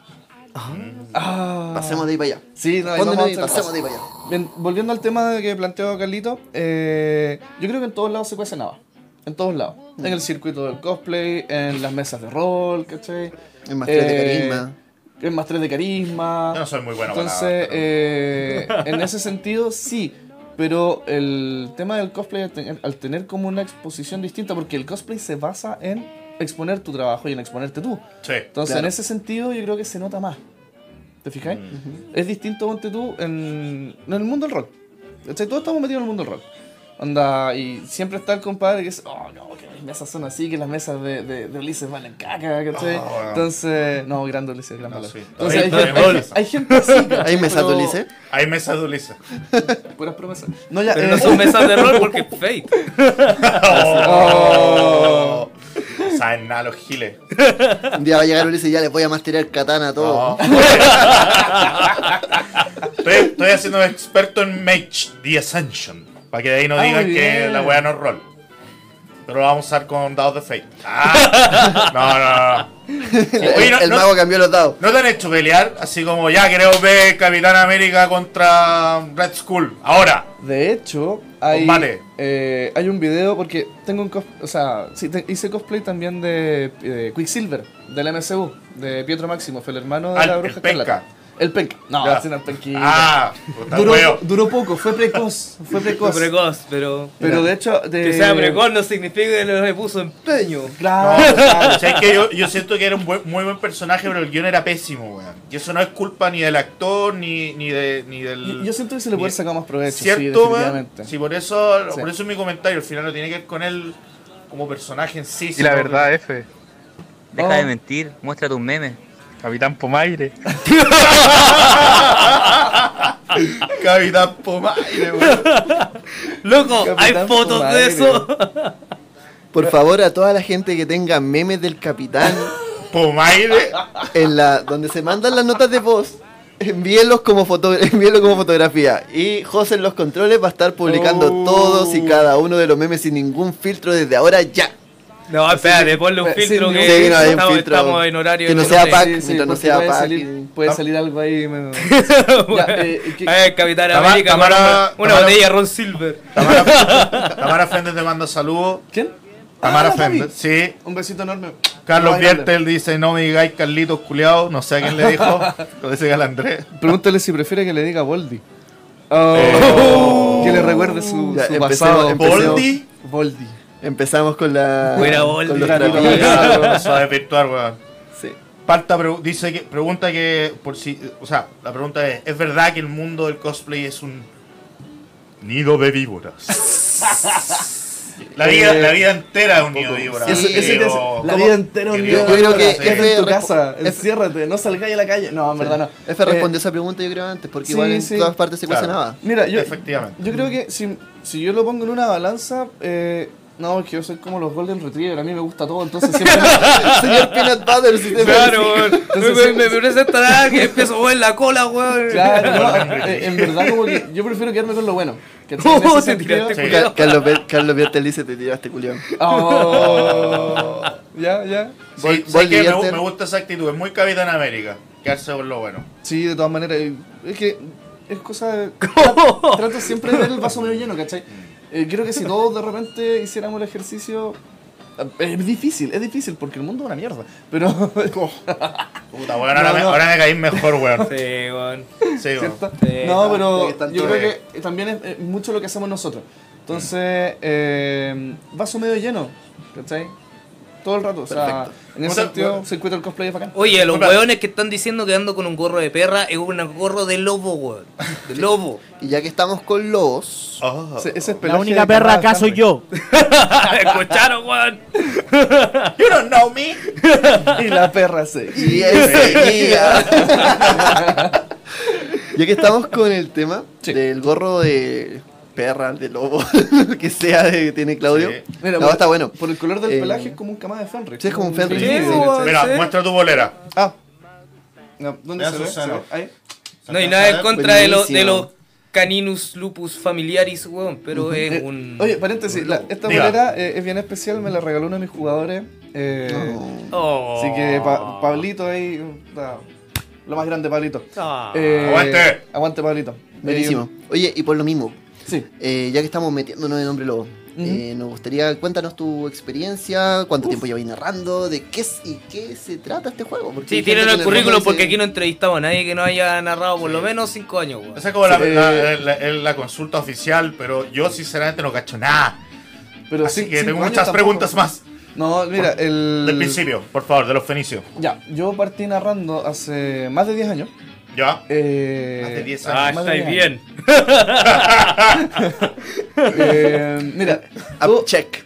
Ah. Pasemos de ahí para allá. Sí, no, vamos a y hacer pasemos de ahí para allá. Bien, volviendo al tema que planteó Carlito, eh, yo creo que en todos lados se cuece nada. En todos lados. En el circuito del cosplay, en las mesas de rol, ¿cachai? En más tres de Eh, carisma. En más tres de carisma. Yo no soy muy bueno para Entonces, nada, pero- eh, en ese sentido, sí. Pero el tema del cosplay, al tener, al tener como una exposición distinta, porque el cosplay se basa en exponer tu trabajo y en exponerte tú. Sí. Entonces, Claro. en ese sentido, yo creo que se nota más. ¿Te fijáis? Es distinto, ponte tú, en, en el mundo del rol. ¿Cachai? Todos estamos metidos en el mundo del rol. Onda, y siempre está el compadre que dice, oh, no, que las mesas son así, que las mesas de, de, de Ulises valen caca, ¿cachai? Oh. Entonces, no, grande Ulises, gran No, sí. Entonces, hay, de hay- moda. hay gente así, ¿cachai? Ahí me Pero- sato, Ulises. Hay mesas de Ulises. Puras promesas. No, ya, Pero eh, no son mesas de rol porque es fate. oh. saben nada los giles. Un día va a llegar Ulises y ya les voy a masterear katana a todo. No. estoy, estoy haciendo experto en Mage, The Ascension. Para que de ahí no Ah, digan que la weá no es rol. Pero lo vamos a usar con dados de Fate. Ah, no, no, no. El, Oye, no- el no- mago cambió los dados. ¿No te han hecho pelear? Así como ya queremos ver Capitán América contra Red Skull. Ahora. De hecho, hay, eh, hay un video porque tengo un cos o sea, sí, te- hice cosplay también de eh, Quicksilver, del MCU, de Pietro Máximo, fue el hermano de Ah, la bruja. Escarlata. El penca. No, ese no es penquita. Ah, puta duró, huevo. duró poco, fue precoz, fue precoz. Fue precoz, pero. Pero de hecho, de... Que sea precoz no significa que no le puso empeño. Claro, No, claro. o sea, es que yo, yo siento que era un buen- muy buen personaje, pero el guion era pésimo, weón. Y eso no es culpa ni del actor, ni, ni, de, ni del... Yo, yo siento que se le puede sacar más provecho, sí, ¿Cierto, weón? definitivamente. Sí, por eso, Sí. por eso es mi comentario. Al final no tiene que ver con él como personaje en sí. Y la que- verdad, F. Deja Oh. de mentir, muestra tus memes. Capitán Pomaire. Capitán Pomaire, weón. Loco, hay fotos Pomaire. de eso. Por favor, a toda la gente que tenga memes del capitán Pomaire. en la donde se mandan las notas de voz, envíenlos como foto, envíenlo como fotografía. Y José en los controles va a estar publicando Oh. todos y cada uno de los memes sin ningún filtro desde ahora ya. No, espérate, ponle un Sí, filtro que Sí, no, estamos, filtro estamos en horario que no sea pack. Sí, no sea puede pack salir, y- puede salir algo ahí. me- Ya, eh, ¿qué- Eh, Capitán Tamara- América, Tamara- una Tamara- botella Ron Silver. Tamara, Tamara Fender te manda saludos. ¿Quién? Tamara Ah. Fender, sí. Un besito enorme. Carlos. Viertel dice, no me digáis Carlitos culiao. No sé a quién le dijo. Lo dice Gal Andrés. Pregúntale si prefiere que le diga Voldy. Oh, Que le recuerde su, Ya, su empecemos, pasado. empecemos. ¿Boldi? Voldy. Empezamos con la Buena con los de virtual, weón. Sí. Parta pre- dice que pregunta que por si, o sea, la pregunta es, ¿es verdad que el mundo del cosplay es un nido de víboras? la vida, la vida entera es un nido de víboras. La vida entera un Que día. Dios- Yo creo que Sí. F en tu casa, F- enciérrate, no salgáis a la calle. No, en verdad no. F Eh, respondió esa pregunta yo creo antes, porque sí, igual en sí. todas partes se Claro. cuestionaba. Mira, yo, Efectivamente. yo creo que si, si yo lo pongo en una balanza, eh, no, es que yo soy como los Golden Retriever, a mí me gusta todo, entonces siempre... Señor Peanut Butter, si te Claro, weón. Me, me, me, me presenta nada que empiezo a mover la cola, weón. Claro, no, eh, en verdad como que yo prefiero quedarme con lo bueno. En Oh, te tiraste, Sí. Ca- Carlos, Be- Carlos Viertel dice te tiraste culión. Oh, ya, ya. Sí, Voldy que me, me gusta esa actitud, es muy Capitán América. Quedarse con lo bueno. Sí, de todas maneras. Es que es cosa de. Trato, trato siempre de ver el vaso medio lleno, ¿cachai? Eh, creo que si todos de repente hiciéramos el ejercicio. eh, Es difícil, es difícil porque el mundo es una mierda. Pero. Puta, weón, ahora, No, me, ahora me caí mejor, weón. Sí, weón. Sí, weón. ¿Cierto? Sí, no, pero yo creo que también es, es mucho lo que hacemos nosotros. Entonces, eh, vaso medio lleno, ¿cachai? Todo el rato. O sea, Perfecto. en ese sentido, bueno. se encuentra el cosplay es bacán. Oye, los weones que están diciendo que ando con un gorro de perra es un gorro de lobo, weón. De lobo. Y ya que estamos con lobos, Oh. Ese, ese es La pelaje única de perra acá soy Henry. yo. ¿Escucharon, weón? You don't know me. Y la perra se. y ese día. ya que estamos con el tema Sí. del gorro de perra, de lobo, lo que sea de que tiene Claudio. Sí. Mira, no, por- está bueno. Por el color del Eh, pelaje es como un cama de Fenrir. sí, es como un Fenrir. Sí, Sí, ¿cachai? Mira, ¿Sí? muestra tu bolera. Ah. No, ¿Dónde se ve? ¿Se seno. ve? Ahí. No hay nada en contra de los, de Buenísimo. los caninus lupus familiaris, weón, pero es Eh, un... Oye, paréntesis, la- esta Diga. bolera eh, es bien especial, me la regaló uno de mis jugadores. eh. Oh. Así que Pa- Pablito ahí, lo más grande Pablito. Ah. Eh, Aguante. Aguante Pablito. Buenísimo. Oye, y por lo mismo, sí. eh, ya que estamos metiéndonos en Hombre Lobo, eh, nos gustaría, cuéntanos tu experiencia, cuánto tiempo llevas narrando, de qué es- y qué se trata este juego. Porque Sí, tienen el currículum porque dice- aquí no entrevistamos a nadie que no haya narrado por lo menos 5 años, weón. Esa es como la, Sí, la- la- la- la consulta oficial, pero yo sinceramente no cacho nada. Pero Así que tengo muchas tampoco. preguntas más. No, mira, el. Del principio, por favor, de los fenicios. Ya, yo partí narrando hace más de 10 años. ¿Ya? Eh, Más de 10 Ah, años. más de estáis 10 años. bien. Eh, mira, Ah, tú- check.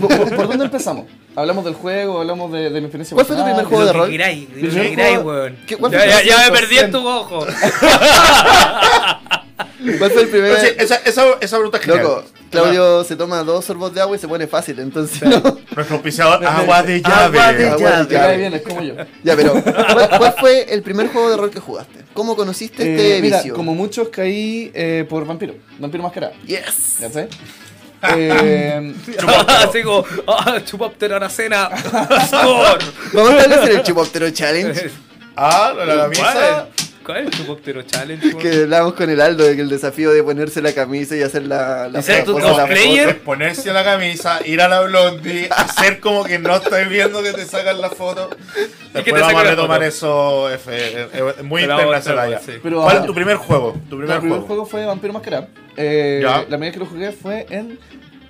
¿por, por- por dónde empezamos? ¿Hablamos del juego? ¿Hablamos de, de mi experiencia ¿Cuál fue tu primer juego de rol? que queráis, lo Primer que queráis, juego- weón. ¿Qué- cuál Ya, me perdí en tu ojo. ¿Cuál fue el primer sí, esa, esa, esa pregunta es genial. Loco, Claudio se toma dos sorbos de agua y se pone fácil, entonces no. Nuestro auspiciador, agua de llave. Agua de Agua de llave. bien, es como yo. Ya, pero ¿cuál, cuál fue el primer juego de rol que jugaste? ¿Cómo conociste este Eh, mira, vicio? como muchos caí eh, por Vampiro. Vampiro Mascarada. Yes. ¿Ya sé? Eh, Así como, ah, chupóptero Aracena. Score. Vamos a establecer el Chupóptero Challenge Ah, la camisa. ¿Cuál es chupóptero challenge? weón? que hablamos con el Aldo de que el desafío de ponerse la camisa y hacer la, la ¿Y ser tu cosplayer? ponerse la camisa, ir a la blondie, hacer como que no estoy viendo que te sacan la foto. que Después te vamos a retomar eso. F, eh, eh, muy vamos a internacional ya. hacer, sí. Pero, ¿Cuál es tu primer juego? Tu primer, juego. fue Vampiro Mascarada. Eh, Ya. la primera que lo jugué fue en.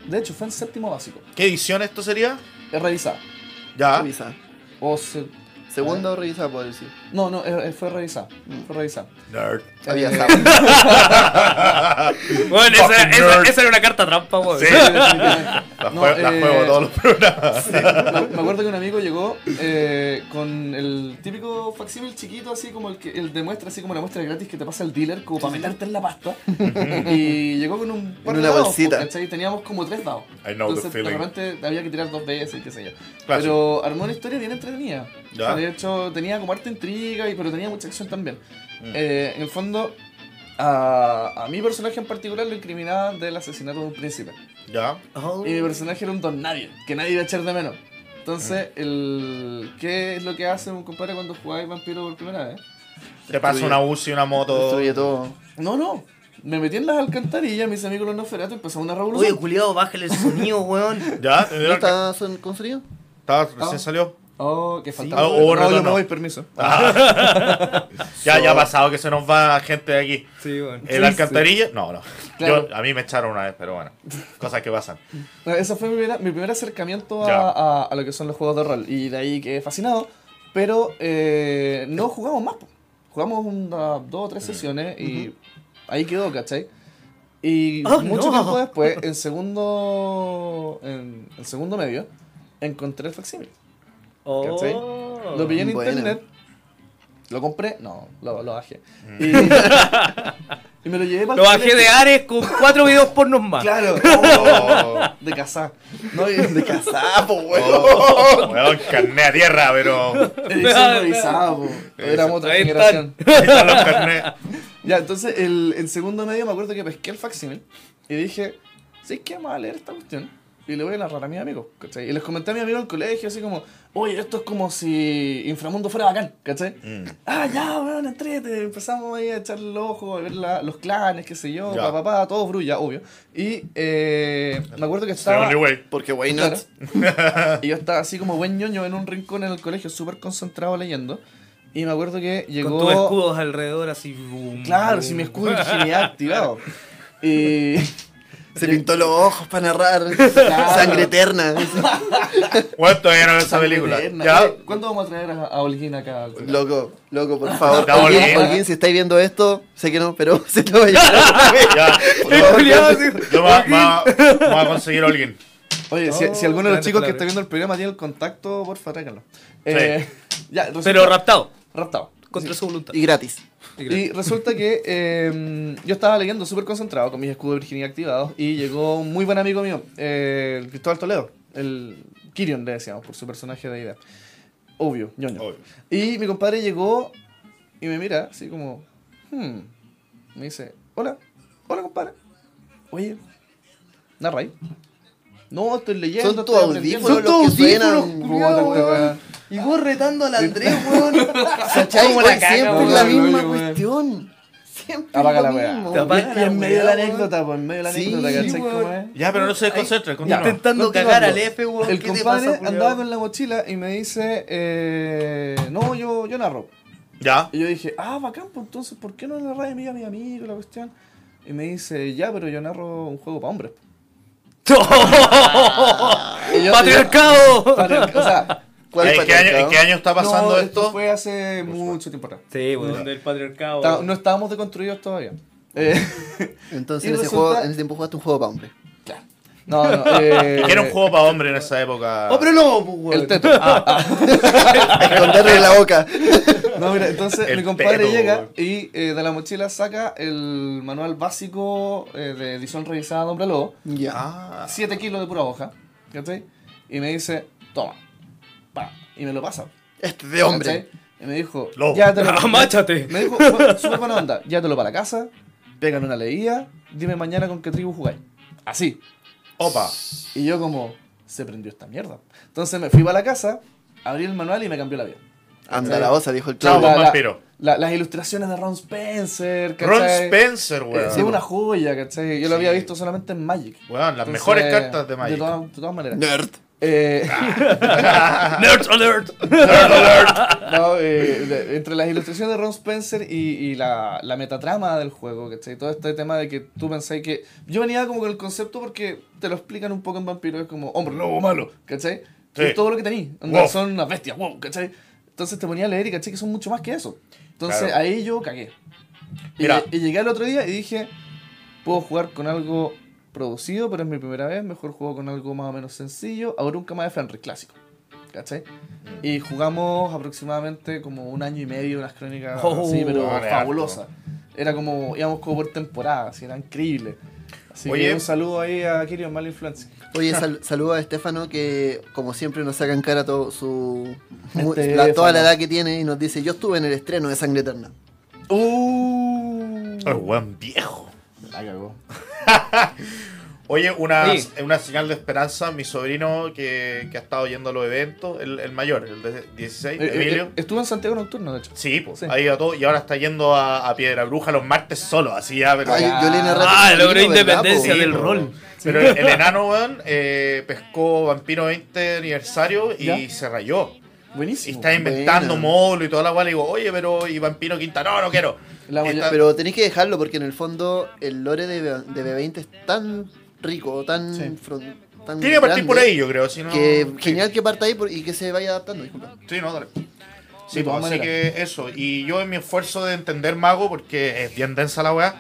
De hecho, fue en séptimo básico. ¿Qué edición esto sería? Es revisada. Ya. Revisa. O se- Segundo revisa, puedo decir. No, no, eh, fue revisada. Fue revisada. Nerd. Había Eh, sapo. Bueno, esa, Fucking esa- esa era una carta trampa, weón. Sí. Sí. La, No, jue- la eh, juego todos los programas. me, me acuerdo que un amigo llegó eh, con el típico facsímil chiquito, así como el que el de muestra, así como la muestra gratis que te pasa el dealer, como para meterte en la pasta. y llegó con un par de una dados, bolsita. pues, ¿cachai? Teníamos como tres dados. I know the Entonces, de feeling. repente había que tirar dos veces y qué sé yo. Clásico. Pero armó una historia bien entretenida. Ya. O sea, de hecho, tenía como harta intriga, y, pero tenía mucha acción también. Mm. Eh, en el fondo, a, a mi personaje en particular lo incriminaban del asesinato de un príncipe. Ya. Oh. Y mi personaje era un don nadie, que nadie iba a echar de menos. Entonces, el ¿qué es lo que hace un compadre cuando jugáis vampiro por primera vez? Te pasa una UCI, una moto. Destruye todo. No, no. Me metí en las alcantarillas, mis amigos los Nosferatu empezó una Oye, revolución. culiado, bájale el sonido, weón. ¿Ya? ¿No está son- construido? Estaba- recién Ah. salió. Oh, que faltaba. Ah, hubo no, yo me voy, permiso. Ya, ya ha pasado que se nos va gente de aquí. Sí, weón. ¿El Sí, alcantarilla? No, no. Claro. Yo, a mí me echaron una vez, pero bueno. Cosas que pasan. Bueno, Ese fue mi, primera- mi primer acercamiento a, a- a lo que son los juegos de rol. Y de ahí quedé fascinado. Pero eh, no jugamos más. Jugamos unas dos o tres sesiones y ahí quedó, ¿cachai? Y Oh, mucho no. tiempo después, en segundo, en, en segundo medio, encontré el facsímil. ¿Cachai? Oh. Lo pillé en Bueno. internet. Lo compré. No, lo, lo bajé. Mm. Y, y me lo llevé para Lo bajé de Ares con cuatro videos pornos más. Claro. Oh, De cazar. No, de cazar, po, weón. oh, weón, carné a tierra, pero. Edición revisada, po. Éramos otra Ahí generación. Ahí están los carnés. Ya, entonces, el, en segundo medio me acuerdo que pesqué el facsímil y dije, ¿sí qué vamos a leer esta cuestión? Y le voy a narrar a mis amigos, ¿cachai? Y les comenté a mi amigo en el colegio, así como, oye, esto es como si Inframundo fuera bacán, ¿cachai? Mm. Ah, ya, weón, entrete. Empezamos ahí a echarle el ojo, a ver la- los clanes, qué sé yo, Ya. papá, papá, todo brulla, obvio. Y eh, me acuerdo que The estaba... only way. Porque why Claro. not? y yo estaba así como buen ñoño en un rincón en el colegio, súper concentrado leyendo. Y me acuerdo que llegó. Con tus escudos alrededor así. boom, Claro, boom. si mi escudo virginidad activado. Y. Se pintó los ojos para narrar. Sangre eterna. Bueno, todavía no esa película. Ya. Oye, ¿Cuándo vamos a traer a, a Holguín acá? Loco, loco, por favor. Holguín, Holguín. Holguín, si estáis viendo esto, sé que no, pero se te va a así. Yo voy a conseguir a alguien. Oye, si, Oh, si alguno de los chicos que está viendo el programa tiene el contacto, porfa, tráiganlo. Eh, ya, resulta- Pero raptado. raptado. Contra su voluntad. Y gratis. Y resulta que eh, yo estaba leyendo súper concentrado con mis escudos de virginidad activados y llegó un muy buen amigo mío, eh, Cristóbal Toledo, el Kirion le decíamos por su personaje de idea. Obvio, ñoño. Obvio. Y mi compadre llegó y me mira así como, hmm, me dice, hola, hola compadre. Oye, narra ahí. No, estoy leyendo. Son tus estoy aprendiendo". audífonos los que suenan. Y vos retando al Andrés, weón. ¿Cachai? Como la Siempre la misma cuestión. Siempre Apaga la weá. mismo. Te apaga Y- Y en medio de la anécdota, pues en medio de la Sí, anécdota, ¿cachai weón. cómo es? Ya, pero no se desconcentre. continúa. Intentando Continuando. cagar al F, weón. El ¿Qué te compadre andaba con la mochila y me dice, eh, no, yo, yo narro. Ya. Y yo dije, ah, bacán, pues entonces, ¿por qué no narras amiga a mi amigo la cuestión? Y me dice, ya, pero yo narro un juego para hombres. Yo- ¡Patriarcado! Patriarca- O sea, ¿Cuál ¿En qué, año, patriarcado? ¿En qué año está pasando no, esto? fue hace mucho tiempo atrás. Sí, weón, del patriarcado. No estábamos deconstruidos todavía. Eh, Entonces en ese, resulta- juego, en ese tiempo jugaste un juego para hombres. No, no. Eh, Que era un juego para hombre en esa época. ¡Oh, pero no, pues, weón! El teto. Ah, ah. Esconderle en la boca. No, mira, entonces El mi compadre llega y eh, de la mochila saca el manual básico eh, de edición revisada de Hombre Lobo. Ya. Ah, 7 kilos de pura hoja, ¿cachai? Y me dice, toma, pa, y me lo pasa. Este de hombre. ¿cachai? Y me dijo, Lobo. ya te lo Amáchate. Me dijo, "Bueno, súper buena onda, llévatelo para la casa, pegan una leída, dime mañana con qué tribu jugáis. Así. Opa. Y yo como, se prendió esta mierda. Entonces me fui para la casa, abrí el manual y me cambió la vida. Anda la osa, dijo el pues, La- la- las ilustraciones de Ron Spencer, Ron. Spencer, Eh, weón. sí, una joya, ¿cachai? Yo lo había visto solamente en Magic. Weón, las Entonces, mejores cartas de De Magic. todas, de todas maneras. Nerd. Eh, Nerd alert. no, eh, de- entre las ilustraciones de Ron Spencer y, y la, la metatrama del juego, ¿cachai? Todo este tema de que tú pensáis que... Yo venía como con el concepto porque te lo explican un poco en Vampiro, es como, hombre, lobo malo, ¿cachai? Sí. Es todo lo que tenéis, Wow. son unas bestias, wow, ¿cachai? Entonces te ponía a leer y caché que son mucho más que eso. Entonces Claro. ahí yo cagué. Y, y llegué al otro día y dije, puedo jugar con algo producido, pero es mi primera vez, mejor juego con algo más o menos sencillo, ahora un cama de Fenris clásico. ¿Cachai? Mm. Y jugamos aproximadamente como un año y medio unas crónicas Oh, así, pero fabulosas. Era como, íbamos como por temporada, así, era increíble. Así Oye. que un saludo ahí a Kirion Mala Influencia. Oye, sal- saludo a Estefano que, como siempre, nos saca en cara todo su, la- toda la edad que tiene y nos dice: Yo estuve en el estreno de Sangre Eterna. Uh, El weón viejo. la cagó. Oye, una, Sí. una señal de esperanza, mi sobrino que, que ha estado yendo a los eventos, el, el mayor, el de 16, Eh, eh, Emilio. eh, estuvo en Santiago Nocturno, de hecho. Sí, pues, Sí. ha ido a todo y ahora está yendo a, a Piedra Bruja los martes solo, así ya, pero, Ay, yo le narré Ah, logró sobrino, ¿verdad, independencia del po. rol. pero el, el enano, weón, eh, pescó Vampiro 20 aniversario y ¿Ya? se rayó. Y Buenísimo. está inventando buena. módulo y toda la cual. Y digo, oye, pero y Vampiro Quinta, no, no quiero. La Está- Pero tenéis que dejarlo porque en el fondo el lore de, de B20 es tan rico, tan, Sí. fron- tan Tiene que partir por ahí, yo creo. Si no, Que sí. genial que parta ahí por- y que se vaya adaptando. Disculpa. Sí, no, dale. Sí, pues, así que eso. Y yo en mi esfuerzo de entender Mago, porque es bien densa la weá,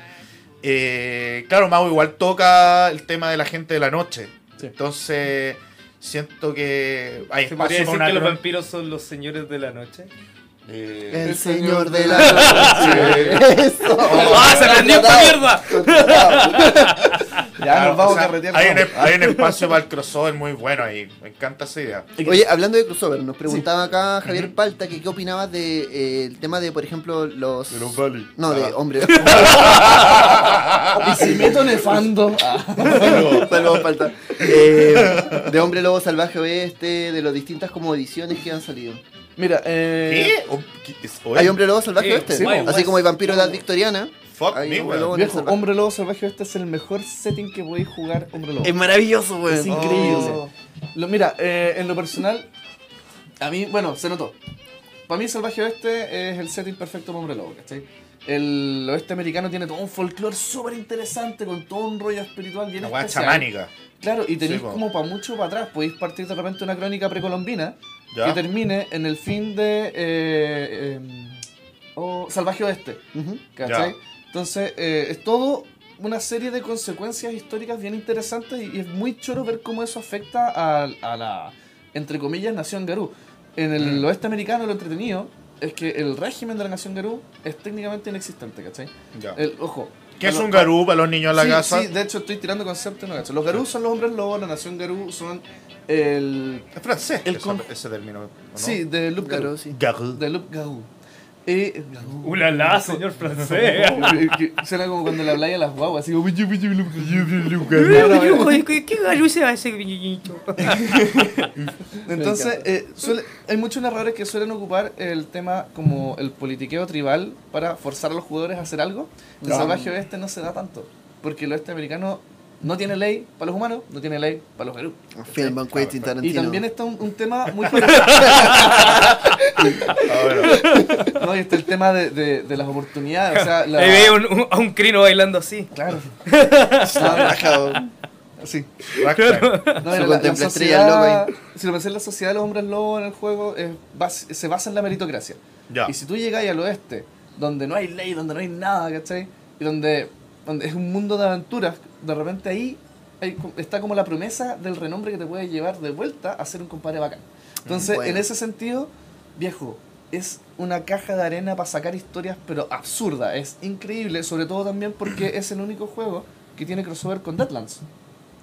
eh, claro, Mago igual toca el tema de la gente de la noche. Sí. Entonces, siento que hay ¿Se podría espacio para decir una que los vampiros son los señores de la noche? Eh, El señor de la noche. Eso. ¡Ah, se prendió esta mierda! Ya claro, nos vamos o sea, a carretear. hay, hay un espacio para el crossover muy bueno ahí. Me encanta esa idea. Oye, hablando de crossover, nos preguntaba acá Javier Palta que qué opinabas del de, eh, el tema de, por ejemplo, los... No, de Ah. hombre. Y si meto nefando. Ah. Saludos, Palta. Eh, de hombre lobo salvaje oeste, de las distintas como ediciones que han salido. Mira, eh. ¿Qué? ¿O- qué Hay hombre lobo salvaje oeste. sí, Así pues. como hay vampiro de la edad victoriana. Fuck hay me, hombre lobo Viejo, salvaje. Hombre Lobo Salvaje, este es el mejor setting que podéis jugar Hombre Lobo. Es maravilloso, weón. Es increíble. Oh. Lo, mira, eh, en lo personal, a mí, bueno, se notó. Para mí Salvaje Oeste es el setting perfecto para Hombre Lobo, ¿cachai? El oeste americano tiene todo un folclore súper interesante, con todo un rollo espiritual bien Una especial. chamánica. Claro, y tenéis Sí, como para mucho para atrás. Podéis partir de repente una crónica precolombina ¿Ya? que termine en el fin de eh, eh, oh, Salvaje Oeste. ¿Cachai? Ya. Entonces, eh, es todo una serie de consecuencias históricas bien interesantes y, y es muy choro ver cómo eso afecta a, a la, entre comillas, nación Garú. En el Mm. oeste americano lo entretenido es que el régimen de la nación Garú es técnicamente inexistente, ¿cachai? Ya. El, ojo. ¿Qué es un garú para los niños en la sí, casa? Sí, de hecho estoy tirando conceptos no. Los Garú son los hombres lobos, la nación Garú son el... Es francés El ese, con- ese término. ¿o no? Sí, de Loup Claro, Garou. sí. Garú. De Loup Garou. Eh, Garou. ¡Ulala, señor francés! Suena como cuando le habláis a las guaguas, así como... "Pichu, pichu, Loup Garou". ¿Qué, qué gallo se va ese niñito? Entonces, eh, suele- hay muchos narradores que suelen ocupar el tema como el politiqueo tribal para forzar a los jugadores a hacer algo. En Ya. Salvaje Oeste no se da tanto, porque el oeste americano no tiene ley para los humanos, no tiene ley para los Garú. Film Van Quentin Y Tarantino. también está un, un tema muy parecido. Ah, bueno. no, y está el tema de, de- de las oportunidades. O sea, la- Ahí veía un- un- a un crino bailando así. Claro. Está rajado. Sí. Ragtime. No, la, la sociedad, si lo pensé en la sociedad de los hombres lobos en el juego, es bas- se basa en la meritocracia. Ya. Y si tú llegáis al oeste, donde no hay ley, donde no hay nada, ¿cachai? Y donde, donde es un mundo de aventuras, de repente ahí hay está como la promesa del renombre que te puede llevar de vuelta a ser un compadre bacán. Entonces, Bueno. en ese sentido, viejo, es una caja de arena para sacar historias, pero absurda. Es increíble, sobre todo también porque es el único juego que tiene crossover con Deadlands.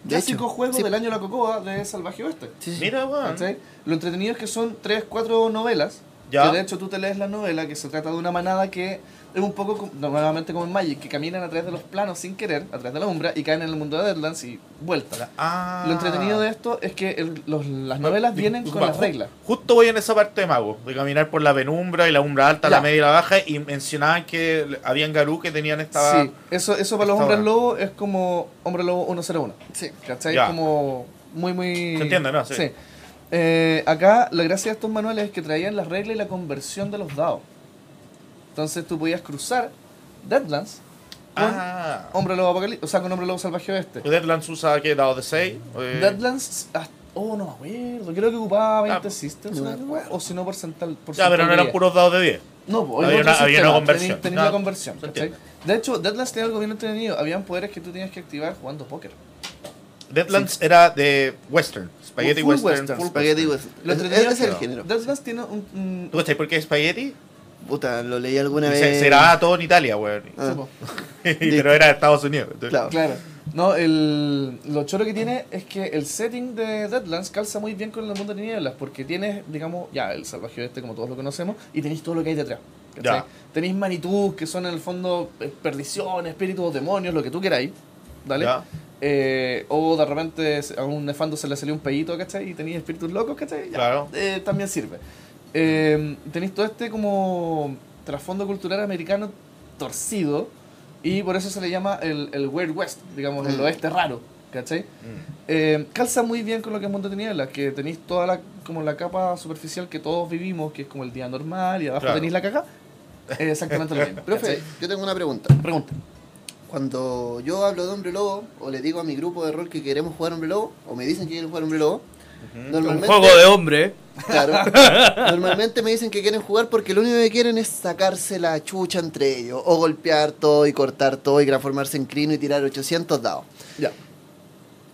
De Clásico hecho, juego sí. del año La Cocoa de Salvaje Oeste. Sí, sí. Mira, weón. ¿cachai? Lo entretenido es que son tres, cuatro novelas. Ya. Que de hecho tú te lees la novela que se trata de una manada que es un poco como- nuevamente como en Magic, que caminan a través de los planos sin querer, a través de la umbra, y caen en el mundo de Deadlands y vuelta. Ah. Lo entretenido de esto es que el- los- las novelas vienen con las reglas. Justo voy en esa parte de mago, de caminar por la penumbra y la umbra alta, la media y la baja, y mencionaban que habían garú que tenían esta... Sí, eso, eso para los hombres lobo es como hombre lobo 101. Sí. ¿Cachai? Ya. Como muy, muy... Se entiende, ¿no? Sí. Eh, acá la gracia de estos manuales es que traían las reglas y la conversión de los dados. Entonces tú podías cruzar Deadlands con Ah. Hombre Lobo Apocalipsis, o sea, con Hombre Lobo Salvaje Oeste. Deadlands usa que dado de 6. Deadlands, ah, oh, no me acuerdo, creo que ocupaba 20 Ah, systems, no ¿no? o si no porcental. Ya, pero no eran 10. puros dados de 10. No, pues, Había otro una- había una conversión. Tenía, tenía Ah, conversión. De hecho, Deadlands tenía algo bien entretenido. Habían poderes que tú tenías que activar jugando póker. Deadlands era de western, spaghetti Full western, western, full Spaghetti western. Western. Lo Es- es el género. Deadlands tiene un. un- ¿Tú sabes por qué spaghetti? Puta, lo leí alguna Se- vez. Será todo en Italia, weón. Ah. pero era de Estados Unidos. entonces- Claro. Claro. No, el, lo choro que tiene es que el setting de Deadlands calza muy bien con el mundo de nieblas, porque tienes, digamos, ya el salvaje este como todos lo conocemos, y tenéis todo lo que hay detrás. ¿cachai? Ya. Tenéis manitus, que son en el fondo eh, perdiciones, espíritus, demonios, lo que tú queráis. ¿Vale? Ya. Eh, o de repente se- a un nefando se le salió un pellito, ¿cachai? Y tenéis espíritus locos, ¿cachai? Ya, Claro. eh, también sirve. Eh, tenéis todo este como trasfondo cultural americano torcido y por eso se le llama el, el Weird West, digamos, el Mm. oeste raro, ¿cachai? Eh, calza muy bien con lo que es Mundo Tinieblas, que tenéis toda la, como la capa superficial que todos vivimos, que es como el día normal, y abajo Claro. tenéis la caja. Eh, exactamente lo mismo. Profe, yo tengo una pregunta. Pregunta. Cuando yo hablo de Hombre Lobo, o le digo a mi grupo de rol que queremos jugar Hombre Lobo, o me dicen que quieren jugar Hombre Lobo, Un normalmente, juego de hombre. claro, normalmente me dicen que quieren jugar porque lo único que quieren es sacarse la chucha entre ellos, o golpear todo y cortar todo y transformarse en crino y tirar 800 dados. Ya.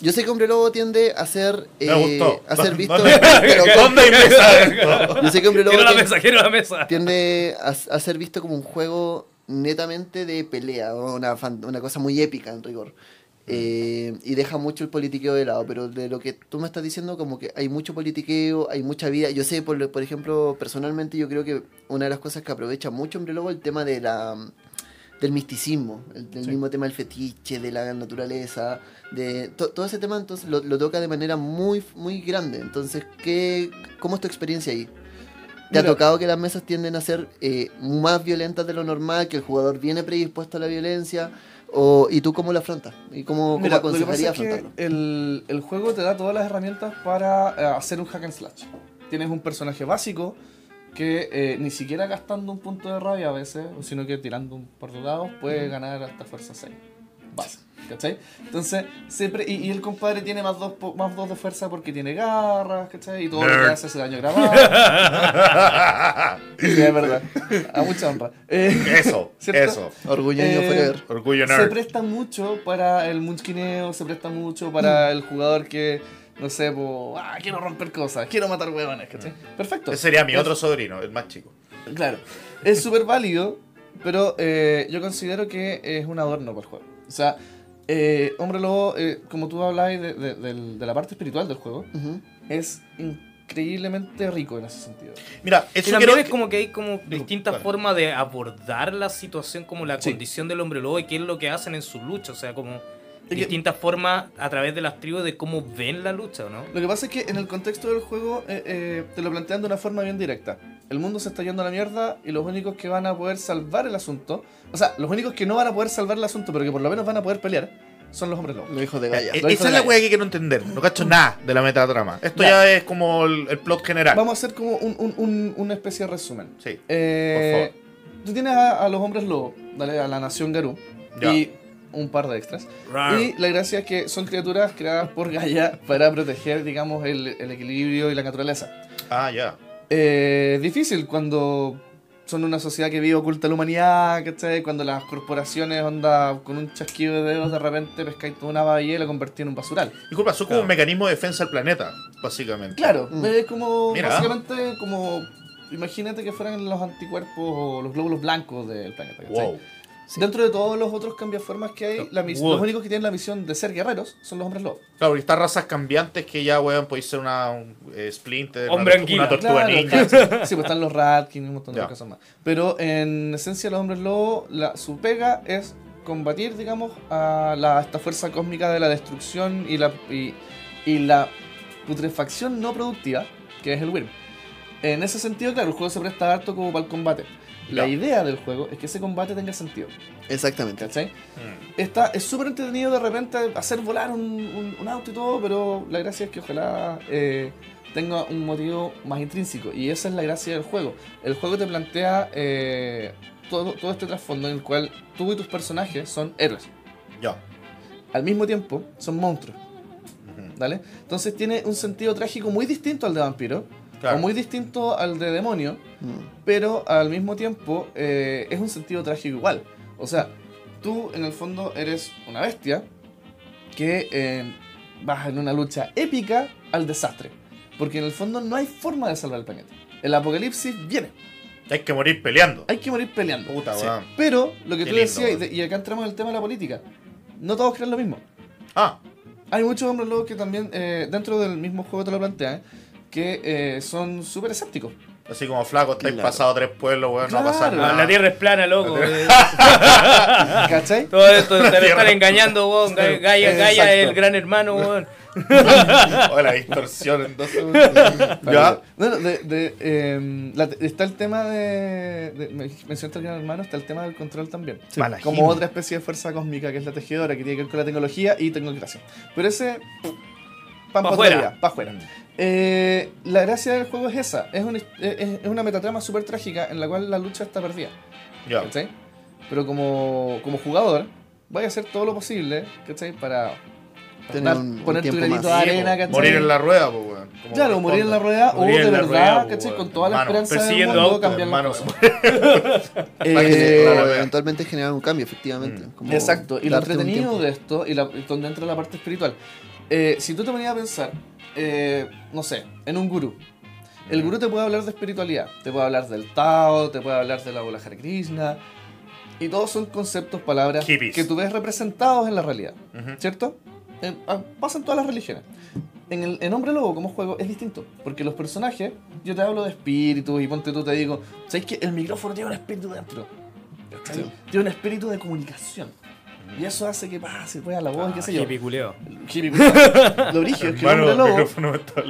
Yo sé que Hombre Lobo tiende a ser, Me eh, gustó. a ser visto... ¿Dónde, pero- ¿Dónde esto? yo sé que Hombre Lobo Quiero la tiende- mesa, quiero la mesa. tiende a, a ser visto como un juego netamente de pelea, o una, fan- una cosa muy épica en rigor. Eh, y deja mucho el politiqueo de lado, pero de lo que tú me estás diciendo, como que hay mucho politiqueo, hay mucha vida. Yo sé, por, por ejemplo, personalmente, yo creo que una de las cosas que aprovecha mucho Hombre Lobo es el tema de la, del misticismo, el, del Sí. mismo tema del fetiche, de la naturaleza, de to- todo ese tema, entonces lo, lo toca de manera muy, muy grande. Entonces, ¿qué, ¿cómo es tu experiencia ahí? ¿Te ha Mira. tocado que las mesas tienden a ser eh, más violentas de lo normal, que el jugador viene predispuesto a la violencia? O, ¿Y tú cómo lo afrontas? ¿Y cómo, cómo Mira, lo que pasa aconsejaría es que afrontarlo? el, el juego te da todas las herramientas para eh, hacer un hack and slash. Tienes un personaje básico que eh, ni siquiera gastando un punto de rabia a veces, sino que tirando un par de dados, puede ganar hasta fuerza 6. Base. ¿Cachai? Entonces, siempre. Y, y el compadre tiene más dos, más dos de fuerza porque tiene garras, ¿cachai? Y todo lo que Nerd. hace ese daño grabado. sí, es verdad. A mucha honra. Eh, Eso, ¿Cierto? eso. Orgullo eh. Orgullo se nerd. presta mucho para el munchkineo, se presta mucho para el jugador que, no sé, po, ah, quiero romper cosas, quiero matar huevones, ¿cachai? Perfecto. Ese sería mi Es- otro sobrino, el más chico. Claro. Es súper válido, pero eh, yo considero que es un adorno para el juego. O sea, eh, Hombre Lobo, eh, como tú hablabas de, de- la parte espiritual del juego, es increíblemente rico en ese sentido. Mira, eso también quiero es como que hay como distintas formas de abordar la situación, como la Sí. condición del hombre lobo y qué es lo que hacen en su lucha. O sea, como distintas formas a través de las tribus de cómo ven la lucha, ¿no? Lo que pasa es que en el contexto del juego eh, eh, te lo plantean de una forma bien directa. El mundo se está yendo a la mierda y los únicos que van a poder salvar el asunto, o sea, los únicos que no van a poder salvar el asunto, pero que por lo menos van a poder pelear, son los hombres lobos. Los hijos de Eh, Gaia. Dijo Esa es la wea que quiero entender. No cacho nada de la metatrama. Esto Ya. ya es como el, el plot general. Vamos a hacer como un- un- un- una especie de resumen. Sí. Eh, Tú tienes a, a los hombres lobos, dale, a la nación Garú, Ya. y un par de extras. Rar. Y la gracia es que son criaturas creadas por Gaia para proteger, digamos, el, el equilibrio y la naturaleza. Ah, ya. Eh, difícil cuando son una sociedad que vive oculta la humanidad, ¿cachai? Cuando las corporaciones, onda, con un chasquido de dedos, de repente pescáis toda una bahía y la convertís en un basural. Disculpa, son como un mecanismo de defensa del planeta, básicamente. Claro, Mm. es como, Mira. básicamente, como imagínate que fueran los anticuerpos o los glóbulos blancos del planeta. ¿cachai? Wow. Dentro de todos los otros cambiaformas que hay, la mis- Wow. los únicos que tienen la misión de ser guerreros son los hombres lobo. Claro, porque estas razas cambiantes que ya, weón, podéis ser una un, eh, Splinter, Hombre una, anguila. una tortuga Claro, ninja. claro. Sí, pues están los Ratkin y un montón de Ya. cosas más. Pero en esencia, los hombres lobo, la, su pega es combatir, digamos, a la, esta fuerza cósmica de la destrucción y la, y, y la putrefacción no productiva, que es el Wyrm. En ese sentido, claro, el juego se presta harto como para el combate. La idea del juego es que ese combate tenga sentido. Exactamente. ¿Cachai? Mm. Está, es súper entretenido de repente hacer volar un, un- un auto y todo, pero la gracia es que ojalá eh, tenga un motivo más intrínseco. Y esa es la gracia del juego. El juego te plantea eh, todo, todo este trasfondo en el cual tú y tus personajes son héroes. Ya. Al mismo tiempo, son monstruos. ¿Vale? Entonces tiene un sentido trágico muy distinto al de vampiro. Claro. O muy distinto al de demonio Mm. pero al mismo tiempo eh, es un sentido trágico igual. O sea, tú en el fondo eres una bestia que eh, vas en una lucha épica al desastre. Porque en el fondo no hay forma de salvar el planeta. El apocalipsis viene. Hay que morir peleando. Hay que morir peleando. Puta, Sí. Pero lo que Qué tú lindo, decías, de- y acá entramos en el tema de la política, no todos creen lo mismo. Ah, Hay muchos hombres lobos que también, eh, dentro del mismo juego te lo plantean, que eh, son súper escépticos. así como flaco, estáis Claro. pasado tres pueblos, weón, no va a pasar nada. La tierra es plana, loco. ¿Cachai? Todo esto te lo están engañando, weón. Ga- Gaia, Exacto. Gaia es el gran hermano, weón. Oh, la distorsión en dos segundos. ya. Bueno, de, de, eh, la- está el tema de. de me- mencionaste el gran hermano, está el tema del control también. Como otra especie de fuerza cósmica que es la tejedora, que tiene que ver con la tecnología y tecnocracia. Pero ese. Pan Pa' pa' afuera. afuera. Pa' afuera. Eh, la gracia del juego es esa: es una, es, es una metatrama súper trágica en la cual la lucha está perdida. Ya. ¿Cachai? Pero como, como jugador, voy a hacer todo lo posible, ¿cachai? Para. Tener dar- un- un poner tu tiempo granito de arena, ¿cachai? morir en la rueda, pues, weón. Claro, morir en la rueda o de verdad, rueda, ¿cachai? po, Con toda la hermano, esperanza del mundo autos, cambiar hermano. Eh, claro, eventualmente generar un cambio, efectivamente. Mm. Como Exacto, y lo un entretenido de esto, y, la, y donde entra la parte espiritual, eh, si tú te ponías a pensar, eh, no sé, en un gurú, el gurú te puede hablar de espiritualidad, te puede hablar del Tao, te puede hablar de la Bola Krishna, y todos son conceptos, palabras Hippies. que tú ves representados en la realidad. ¿cierto? Ah, pasa en todas las religiones. En, el, en Hombre Lobo como juego es distinto, porque los personajes, yo te hablo de espíritus y ponte tú te digo, ¿sabes que el micrófono tiene un espíritu dentro? ¿cachai? Tiene un espíritu de comunicación. Y eso hace que pase, pues, a la voz y qué sé yo. Hippie culeo. Hippie, culiao. Lo brígido es que el hombre el lobo.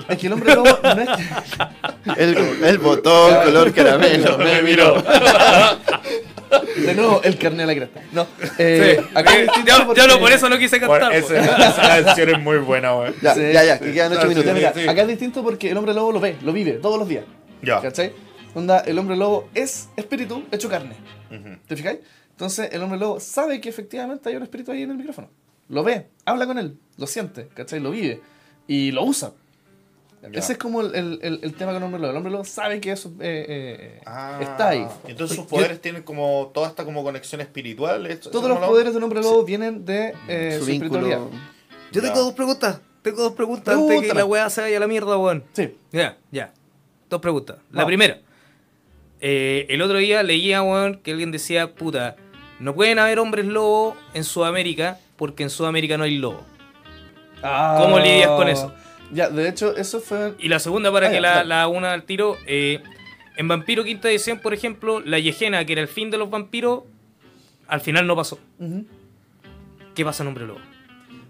Es que el hombre lobo no es El, el botón color caramelo. Me miró. De nuevo, el carnet de la cresta. No. Eh, Sí. acá Eh, distinto yo, porque- yo no por eso no quise Bueno, cantar. ese- po. esa canción es muy buena, weón. Ya, Sí. ya, ya, que quedan 8 Ah, minutos. Ya, mira, sí. acá es distinto porque el hombre lobo lo ve, lo vive todos los días. Ya. ¿Cachai? Onda, el hombre lobo es espíritu hecho carne. Ujú. ¿Te fijáis? Entonces el hombre lobo sabe que efectivamente hay un espíritu ahí en el micrófono. Lo ve, habla con él, lo siente, ¿cachai? Lo vive y lo usa. Ya. Ese es como el, el- el- el tema con el hombre lobo. El hombre lobo sabe que eso eh, eh, Ah, está ahí. Entonces sus Yo- poderes tienen como toda esta como conexión espiritual. ¿eso- Todos los poderes del hombre lobo vienen de eh, Su su, espiritualidad. Yo tengo dos preguntas. Tengo dos preguntas antes de que la weá se vaya a la mierda, weón. Sí. Ya, ya. Dos preguntas. La primera. Eh, el otro día leía, weón, que alguien decía, puta, no pueden haber hombres lobo en Sudamérica porque en Sudamérica no hay lobo. ¿Cómo lidias con eso? Ya, de hecho, eso fue. Y la segunda, para Ah, que ya, la, una al tiro, eh, en Vampiro Quinta Edición, por ejemplo, la Yejena, que era el fin de los vampiros, al final no pasó. ¿Qué pasa en Hombre Lobo?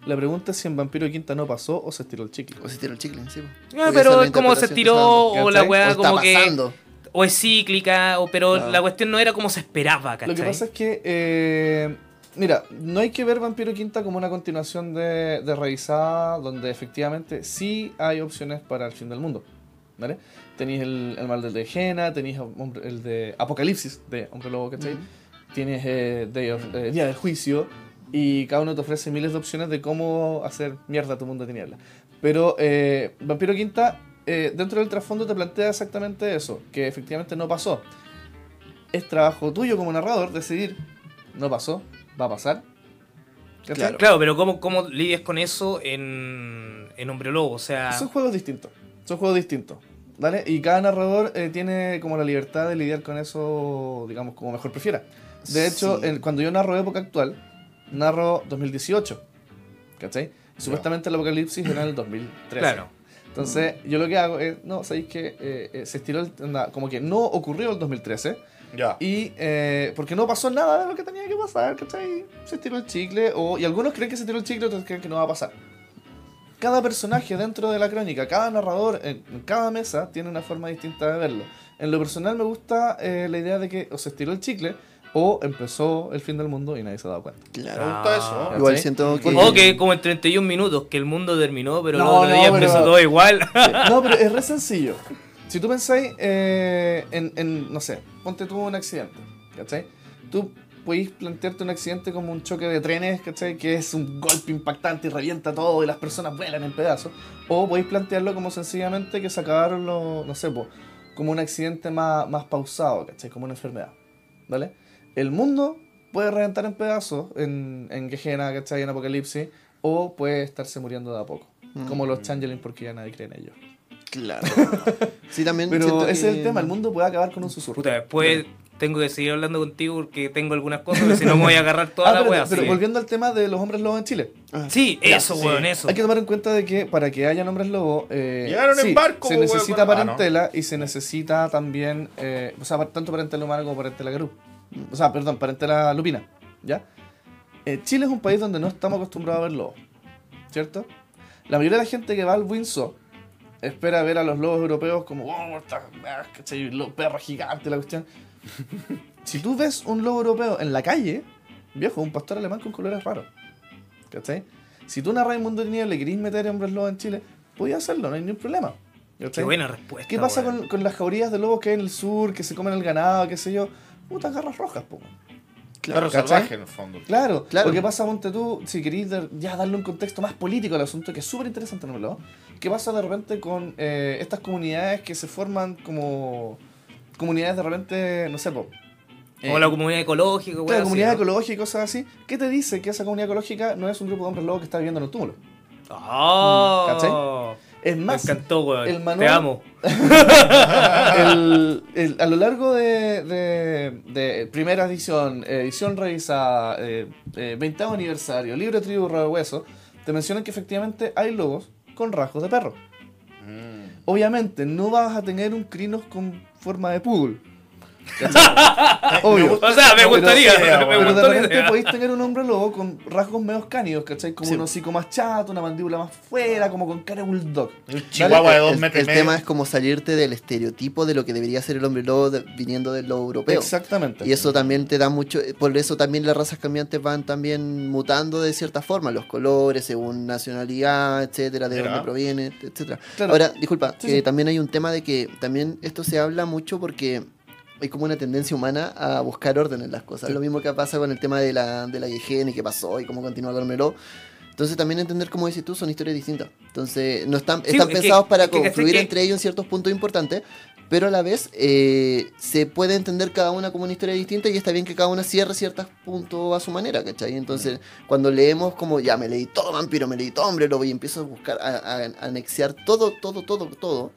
La pregunta es si en Vampiro Quinta no pasó o se estiró el chicle. O se tiró el chicle encima. Ah, pero es como se interpretación que tiró, está dando. o la weá como que... O es cíclica, o, pero Claro. la cuestión no era como se esperaba, ¿cachai? Lo que pasa es que, eh, mira, no hay que ver Vampiro Quinta como una continuación de, de revisada donde efectivamente sí hay opciones para el fin del mundo. ¿Vale? Tenéis el, el mal del de Jena, tenéis el de Apocalipsis de Hombre Lobo, ¿cachai? Tienes eh, Day of- eh, Día del Juicio y cada uno te ofrece miles de opciones de cómo hacer mierda a tu mundo de tinieblas. Pero eh, Vampiro Quinta, eh, dentro del trasfondo te plantea exactamente eso, que efectivamente no pasó. Es trabajo tuyo como narrador decidir, no pasó, va a pasar. Claro. Claro, pero ¿cómo, cómo lidias con eso en, en Hombre Lobo? O sea, Son juegos distintos. Son juegos distintos. ¿Vale? Y cada narrador eh, tiene como la libertad de lidiar con eso, digamos, como mejor prefiera. De hecho, Sí. en- cuando yo narro época actual, narro 2018. ¿Cachai? Y Supuestamente el apocalipsis era en el 2013. Claro. Entonces, yo lo que hago es, no, sabéis que eh, eh, se estiró, el, onda, como que no ocurrió el 2013. Ya. Y eh, porque no pasó nada de lo que tenía que pasar, ¿cachai? Se estiró el chicle, o, y algunos creen que se estiró el chicle, otros creen que no va a pasar. Cada personaje dentro de la crónica, cada narrador en, en cada mesa tiene una forma distinta de verlo. En lo personal me gusta eh, la idea de que o se estiró el chicle o empezó el fin del mundo y nadie se ha dado cuenta. Claro. gusta eso. Ah. Igual siento que. O que como en 31 minutos, que el mundo terminó, pero No, el otro no, día pero- empezó todo igual. No, pero es re sencillo. Si tú pensáis eh, en, en, no sé, ponte tú un accidente, ¿cachai? Tú podéis plantearte un accidente como un choque de trenes, ¿cachai? Que es un golpe impactante y revienta todo y las personas vuelan en pedazos. O podéis plantearlo como sencillamente que se acabaron los, no sé, po, como un accidente más, más pausado, ¿cachai? Como una enfermedad, ¿vale? El mundo puede reventar en pedazos en, en Gehenna, ¿cachai? En Apocalipsis, o puede estarse muriendo de a poco. Como los Changeling porque ya nadie cree en ellos. Claro. Sí, también. Pero ese es el tema, el mundo puede acabar con un susurro. Puta, después tengo que seguir hablando contigo porque tengo algunas cosas, porque si no me voy a agarrar toda Ah, la pero, wea. pero sí. volviendo al tema de los hombres lobos en Chile. Sí, Ya, eso, sí. weón, eso. Hay que tomar en cuenta de que para que haya hombres lobos, eh, Llegaron en sí, barco, se weón, necesita ah, no. parentela y se necesita también, eh, o sea, tanto parentela humana como parentela garú. O sea, perdón, parentela lupina, ¿ya? Eh, Chile es un país donde no estamos acostumbrados a ver lobos, ¿cierto? La mayoría de la gente que va al Windsor espera ver a los lobos europeos como, oh, esta- ¿cachai? Los perros gigantes, la cuestión. si tú ves un lobo europeo en la calle, viejo, un pastor alemán con colores raros, ¿cachai? Si tú narras el mundo de niebla y querís meter hombres lobos en Chile, podías hacerlo, no hay ningún problema. Qué ¿cachai? buena respuesta. ¿Qué pasa con, con las jaurías de lobos que hay en el sur, que se comen el ganado, qué sé yo? Putas garras rojas, po. Claro, ¿cachai? salvaje en el fondo. Claro, Claro. Lo que pasa, ponte tú, si queréis dar- ya darle un contexto más político al asunto, que es súper interesante, ¿no? ¿Qué pasa de repente con eh, estas comunidades que se forman como comunidades de repente, no sé, po, Como eh, la comunidad ecológica. Claro, así, comunidad ¿no? ecológica y cosas así. ¿Qué te dice que esa comunidad ecológica no es un grupo de hombres lobos que está viviendo en el túmulo? Ah, ¿Cachai? Es Me más, encantó, weón. el manual- Te amo. el- el- a lo largo de, de- de primera edición, edición revisada, eh, eh, 20 aniversario, libro de tribu de hueso, te mencionan que efectivamente hay lobos con rasgos de perro. Mm. Obviamente, no vas a tener un crinos con forma de poodle. O sea, me Pero- gustaría, sí, me Pero de repente podéis tener un hombre lobo con rasgos medio cánidos, ¿cachai? Como Sí. un hocico más chato, una mandíbula más fuera, como con cara de bulldog. Un chihuahua de el, dos el- metros y el medio. tema es como salirte del estereotipo de lo que debería ser el hombre lobo de- viniendo del lobo europeo. Exactamente. Y eso también te da mucho, por eso también las razas cambiantes van también mutando de cierta forma, los colores, según nacionalidad, etcétera, de Mira. dónde proviene, etcétera. Claro. Ahora, disculpa, Sí, eh, sí. también hay un tema de que también esto se habla mucho porque hay como una tendencia humana a buscar orden en las cosas. Lo mismo que pasa con el tema de la, de la higiene y qué pasó y cómo continúa con el meló. Entonces también entender, como dices tú, son historias distintas. Entonces no están, Sí, están es que- pensados para que, ¿cachai confluir que- entre ellos en ciertos puntos importantes, pero a la vez eh, se puede entender cada una como una historia distinta y está bien que cada una cierre ciertos puntos a su manera, ¿cachai? Entonces cuando leemos como, ya me leí todo vampiro, me leí todo hombre lobo y empiezo a buscar, a, a- a anexar todo, todo, todo, todo,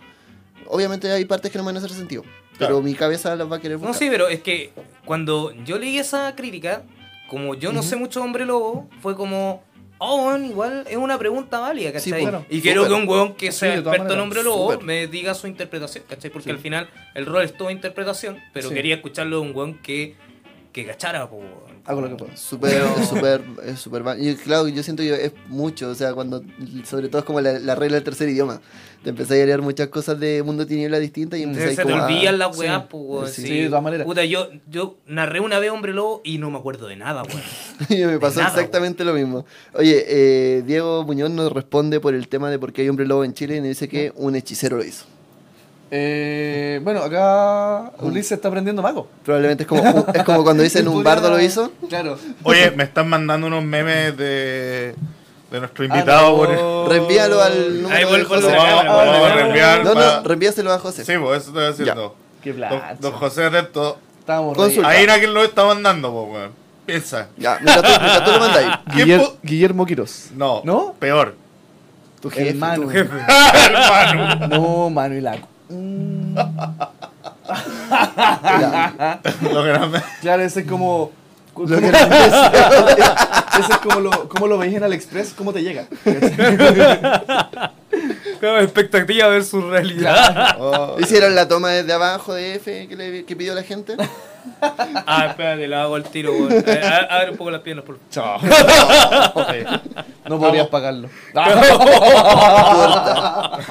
obviamente hay partes que no me van a hacer sentido, pero mi cabeza las va a querer buscar. No, sí, pero es que cuando yo leí esa crítica, como yo no sé mucho de hombre lobo, fue como, oh, igual es una pregunta válida, Sí, ¿cachai? claro. y quiero que un weón que Sí, sea experto en hombre lobo me diga su interpretación, ¿cachai? Porque Sí. al final el rol es toda interpretación, pero Sí. quería escucharlo de un weón que, que cachara, po. Hago lo que puedo. Súper, súper, es súper Y claro, yo siento que es mucho, o sea, cuando, sobre todo es como la, la regla del tercer idioma. Te empecé a leer muchas cosas de mundo tiniebla distintas y Se, empecé se te como a- olvidan las sí, weas, po, weón. sí, sí. sí, de todas maneras. Puta, yo, yo narré una vez hombre lobo y no me acuerdo de nada, weón. Y me pasó nada, exactamente lo mismo. Oye, eh, Diego Muñoz nos responde por el tema de por qué hay hombre lobo en Chile y nos dice que un hechicero lo hizo. Eh, bueno, acá Ulises está aprendiendo mago. Probablemente es como, es como cuando dicen un bardo lo hizo. Claro. Oye, me están mandando unos memes de, de nuestro Ah, invitado. no. por- Reenvíalo al número Ahí vuelvo a reenviar No, no, reenvíaselo a José. Sí, pues eso estoy haciendo. Qué Don, don José Atento. Consulta. Ahí era quien lo está mandando, pues, weón. Piensa. Ya, mientras tú, mientras tú lo mandáis. ¿Quién Guiller- pu- Guillermo Quiroz. No, ¿No? peor. Tu jefe. Hermano. Hermano. No, mano y la Lo grande. Claro, ese es como. Lo que Ese es como lo, como lo veis en AliExpress, cómo te llega. Claro, expectativa versus realidad. Oh, ¿Hicieron la toma desde abajo de F que, le, que pidió la gente? Ah, espérate, le hago el tiro, weón. Eh, a- Abre un poco las piernas, por favor. Chao. Sí. No podrías pagarlo.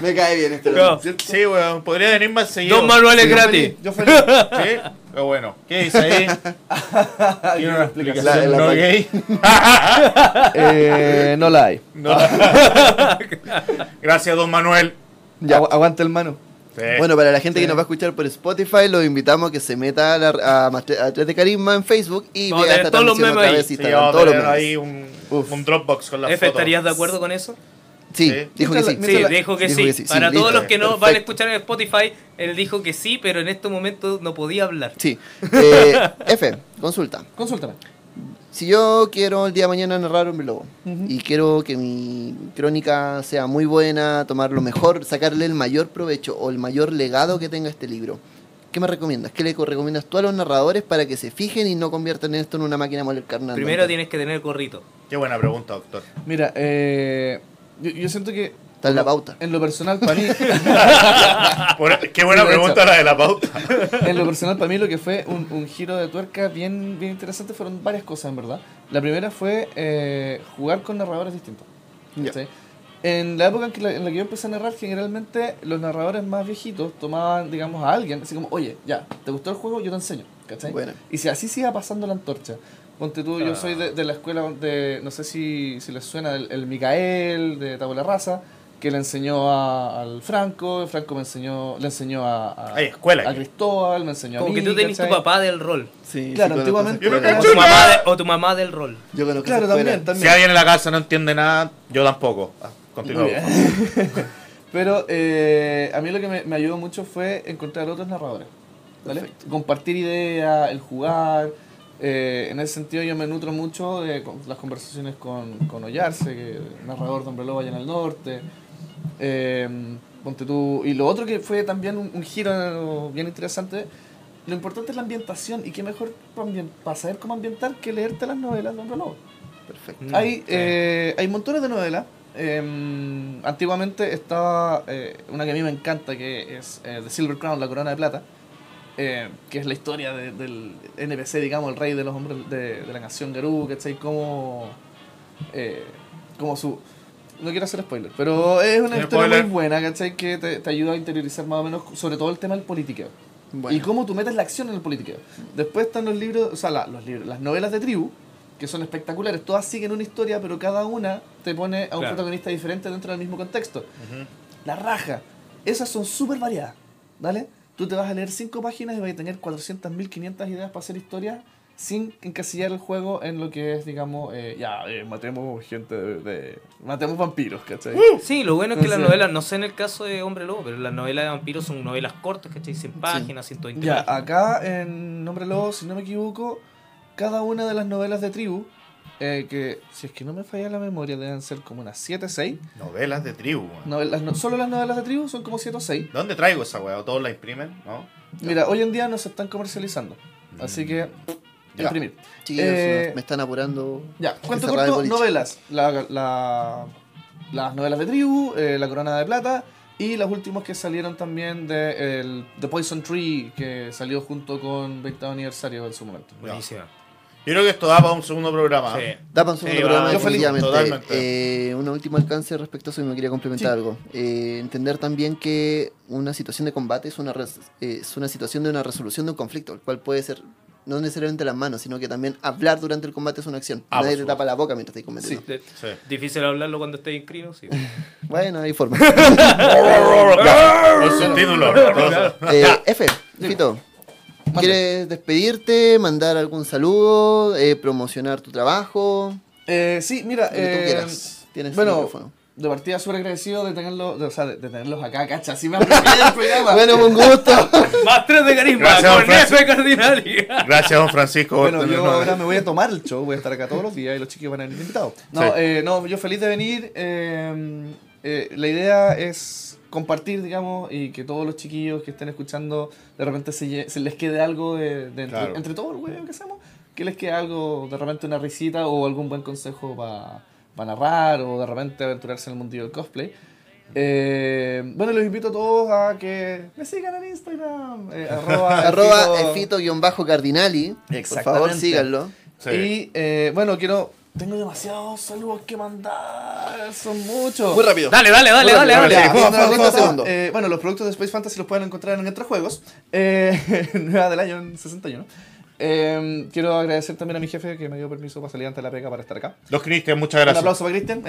Me cae bien este Claro. Sí, weón. Podría venir más seguido. Dos manuales Yo gratis. feliz, Yo feliz. Sí. Qué bueno. ¿Qué dice ahí? Tiene una explicación La- la- no la- gay. Eh, no la hay. No. Gracias, don Manuel. Ya. Agu- aguanta el mano. Sí. Bueno, para la gente que nos va a escuchar por Spotify, los invitamos a que se meta a, la, a, de Carisma en Facebook y vea esta todos los transmisión memes otra ahí. vez Sí, Instagram, vamos a todos los tener memes. ahí un Dropbox con las F, fotos. ¿estarías de acuerdo con eso? Sí, Sí. dijo que sí. Sí, la- dijo que dijo sí. que sí. Para Sí, todos listo. los que no van a escuchar en Spotify, él dijo que sí, pero en este momento no podía hablar. Sí. Eh, F, consulta. Consúltame. Si yo quiero el día de mañana narrar Hombre Lobo y quiero que mi crónica sea muy buena, tomar lo mejor, sacarle el mayor provecho o el mayor legado que tenga este libro, ¿qué me recomiendas? ¿Qué le co- recomiendas tú a los narradores para que se fijen y no conviertan esto en una máquina moler carne? Primero tienes que tener gorrito. Qué buena pregunta, doctor. Mira, eh, yo, yo siento que Está en la pauta. en lo personal para mí, qué buena Sí, pregunta hecho. la de la pauta. en lo personal para mí lo que fue un, un giro de tuerca bien, bien interesante fueron varias cosas en verdad. La primera fue eh, jugar con narradores distintos. Ya. ¿cachai? En la época en, que la, en la que yo empecé a narrar, generalmente los narradores más viejitos tomaban, digamos, a alguien, así como, oye, ya, ¿te gustó el juego? Yo te enseño, ¿cachai? Bueno. Y si así se iba pasando la antorcha. Ponte tú, yo soy de, de la escuela de, no sé si, si les suena, el, el Micael de Tabula Raza, que le enseñó a- al Franco, Franco me enseñó, le enseñó a, a, Hay escuela a aquí. Cristóbal, me enseñó Como a que mí, tú tenés tu ¿cachai? papá del rol. Sí, Claro, sí, antiguamente- conozco esa O tu, mamá de- o tu mamá del rol. Yo conozco Claro, esa escuela. también, también. Si alguien en la casa no entiende nada, yo tampoco. Ah, continúa. Muy bien. Pero eh, a mí lo que me, me ayudó mucho fue encontrar otros narradores. ¿vale? Compartir ideas, el jugar. Eh, en ese sentido yo me nutro mucho de las conversaciones con, con Ollarse, que narrador de Hombre Lobo allá en el norte. Eh, ponte tú. Y lo otro que fue también un, un giro bien interesante, lo importante es la ambientación. Y qué mejor para, saber cómo ambientar que leerte las novelas de Hombre Lobo. Perfecto. Mm, Hay, sí. eh, hay montones de novelas. Em, antiguamente estaba eh, una que a mí me encanta, que es eh, The Silver Crown, la corona de plata, eh, que es la historia de- del NPC, digamos, el rey de los hombres de, de la nación Garú, ¿cachai? Como, eh, como su... No quiero hacer spoiler, pero es una historia spoiler. muy buena, ¿cachai? Que te, te ayuda a interiorizar más o menos sobre todo el tema del politiqueo. Bueno. Y cómo tú metes la acción en el politiqueo. Después están los libros, o sea, la- los libros, las novelas de tribu, que son espectaculares. Todas siguen una historia, pero cada una te pone a un Claro. protagonista diferente dentro del mismo contexto. La raja. Esas son súper variadas, ¿vale? Tú te vas a leer cinco páginas y vas a tener 400.000, 500 ideas para hacer historias sin encasillar el juego en lo que es, digamos, eh, ya, eh, matemos gente de, de- Matemos vampiros, ¿cachai? Sí, lo bueno es que las novelas, no sé en el caso de Hombre Lobo, pero las novelas de vampiros son novelas cortas, ¿cachai? 100 páginas, 120 Ya, páginas. acá en Nombre Lobo, si no me equivoco, cada una de las novelas de tribu, eh, que si es que no me falla la memoria, deben ser como unas 7 o 6. Novelas de tribu, weón. Novelas, no, solo las novelas de tribu son como 7 o 6. ¿Dónde traigo esa weá? ¿Todos la imprimen? ¿No? Mira, hoy en día no se están comercializando. Así que, Ya. imprimir. Chiquillos, Eh, me están apurando. Ya, cuento corto, novelas. La, la- las novelas de tribu, eh, La Corona de Plata y los últimos que salieron también de el, The Poison Tree, que salió junto con 20 aniversario en su momento. Buenísima. Yo creo que esto da para un segundo programa. Sí. ¿eh? Da para un segundo Sí, programa, definitivamente. totalmente. Eh, un último alcance respecto a eso y me quería complementar Sí. algo. Eh, entender también que una situación de combate es una, res- eh, es una situación de una resolución de un conflicto, el cual puede ser no necesariamente las manos, sino que también hablar durante el combate es una acción. Ah, Nadie te tapa la boca mientras estás combatiendo. De- Sí. Difícil hablarlo cuando estés inscrito, sí. Bueno, hay forma. Con subtítulos. Eh, F, Fito, ¿quieres despedirte, mandar algún saludo, eh, promocionar tu trabajo? Eh, sí, mira, Lo que tú eh, quieras. Tienes el bueno, micrófono. de partida súper agradecido de tenerlo, de, o sea, de, de tenerlos acá, cacha, así me programa. Bueno, con gusto. Más tres de carisma, Gracias, don con Francisco. F Cardinali. Gracias, don Francisco. Bueno, yo ahora me voy a tomar el show, voy a estar acá todos los días y los chicos van a venir invitados. No, Sí. eh, no, yo feliz de venir. eh, eh, la idea es compartir, digamos, y que todos los chiquillos que estén escuchando, de repente se, lle- se les quede algo de, de entre, Claro. entre todo el huevo que hacemos, que les quede algo, de repente una risita o algún buen consejo para narrar o de repente aventurarse en el mundillo del cosplay. Eh, bueno, los invito a todos a que me sigan en Instagram. eh, arroba Arroba Efito- efito-cardinali. Por favor, síganlo. Sí. Y eh, bueno, quiero. Tengo demasiados saludos que mandar. Son muchos. Muy rápido. Dale, dale, dale, dale, rápido, dale. ya, Bueno, 30 bueno, segundos. eh, bueno, los productos de Space Fantasy los pueden encontrar en Entre Juegos. Eh, nueva del año en 61. Eh, quiero agradecer también a mi jefe que me dio permiso para salir antes de la pega para estar acá. Los Cristian, muchas Un gracias. aplauso para Cristian.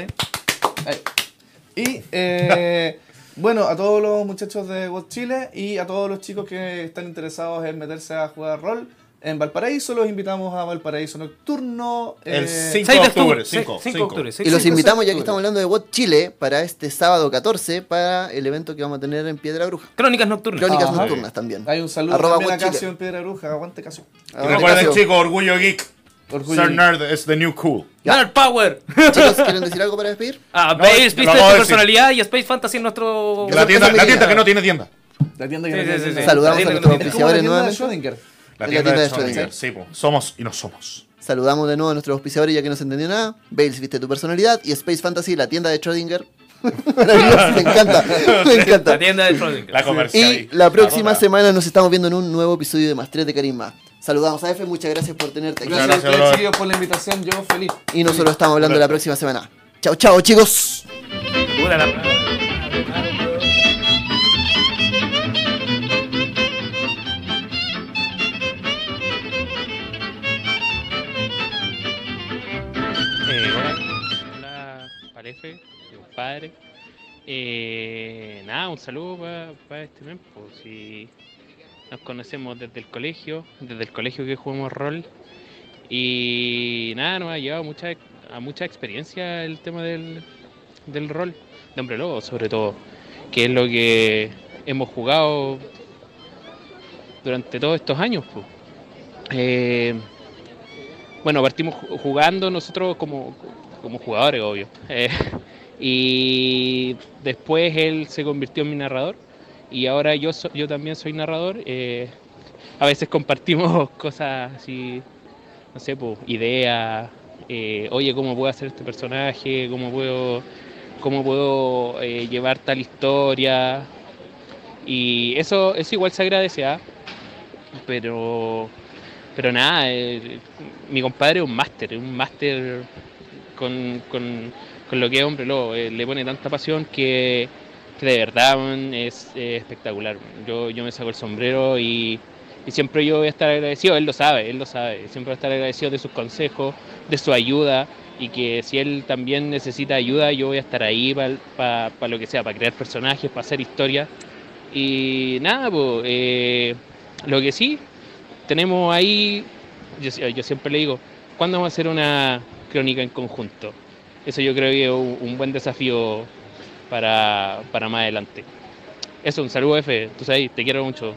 Y eh, bueno, a todos los muchachos de WOT Chile y a todos los chicos que están interesados en meterse a jugar rol en Valparaíso, los invitamos a Valparaíso Nocturno. El eh, 5 6 de octubre. octubre. 5 5 de octubre. Y los invitamos, ya que estamos hablando de WOT Chile, para este sábado 14, para el evento que vamos a tener en Piedra Bruja. Crónicas nocturnas. Crónicas Ajá. nocturnas también. Hay un saludo Arroba también a. Casio en Piedra Bruja. Aguante Casio. Y recuerden, chicos, Orgullo Geek. Orgullo. Ser nerd is the new cool. Nerd Power. Chicos, ¿quieren decir algo para despedir? Ah, No, Space de personalidad y Space Fantasy en nuestro. La tienda, la tienda que no tiene tienda. La tienda que Sí, no tiene sí, tienda. sí. Saludamos La a nuestros que Es como la auspiciadores tienda de nuevamente. La tienda la de tienda de Schrödinger. Sí, po. somos y no somos. Saludamos de nuevo a nuestros auspiciadores ya que no se entendió nada. Bales, viste tu personalidad. Y Space Fantasy, la tienda de Schrödinger. Maravilloso, me encanta. Me encanta. La tienda de Schrödinger. La comercial. Y la próxima semana nos estamos viendo en un nuevo episodio de Maestría de Carisma. Saludamos a Efe, muchas gracias por tenerte aquí. Muchas Gracias a gracias, ustedes, chiquillos, por la invitación. Yo feliz. Y nosotros estamos hablando la próxima semana. Chao, chao, chicos. Compadre. Eh, nada, un saludo para este mes. Pues, si nos conocemos desde el colegio, desde el colegio que jugamos rol. Y nada, nos ha llevado mucha, a mucha experiencia el tema del, del rol, de hombre lobo sobre todo, que es lo que hemos jugado durante todos estos años. pues. Bueno, partimos ju- jugando nosotros como, como jugadores, obvio. Eh, y después él se convirtió en mi narrador. Y ahora yo, so- yo también soy narrador. eh, a veces compartimos cosas así, no sé, pues, ideas. eh, Oye, ¿cómo puedo hacer este personaje? ¿Cómo puedo, cómo puedo eh, llevar tal historia? Y eso, eso igual se agradece, ¿ah? Pero pero nada, mi compadre es un máster, un máster con, con- con lo que es hombre lobo. eh, le pone tanta pasión que, que de verdad es eh, espectacular. Yo, yo me saco el sombrero y, y siempre yo voy a estar agradecido, él lo sabe, él lo sabe. Siempre voy a estar agradecido de sus consejos, de su ayuda y que si él también necesita ayuda, yo voy a estar ahí para lo que sea, para crear personajes, para hacer historias. Y nada, pues, lo que sí, tenemos ahí, yo siempre le digo, ¿cuándo vamos a hacer una crónica en conjunto? Eso yo creo que es un, buen desafío para, para más adelante. Eso, un saludo, F. Tú sabes, te quiero mucho.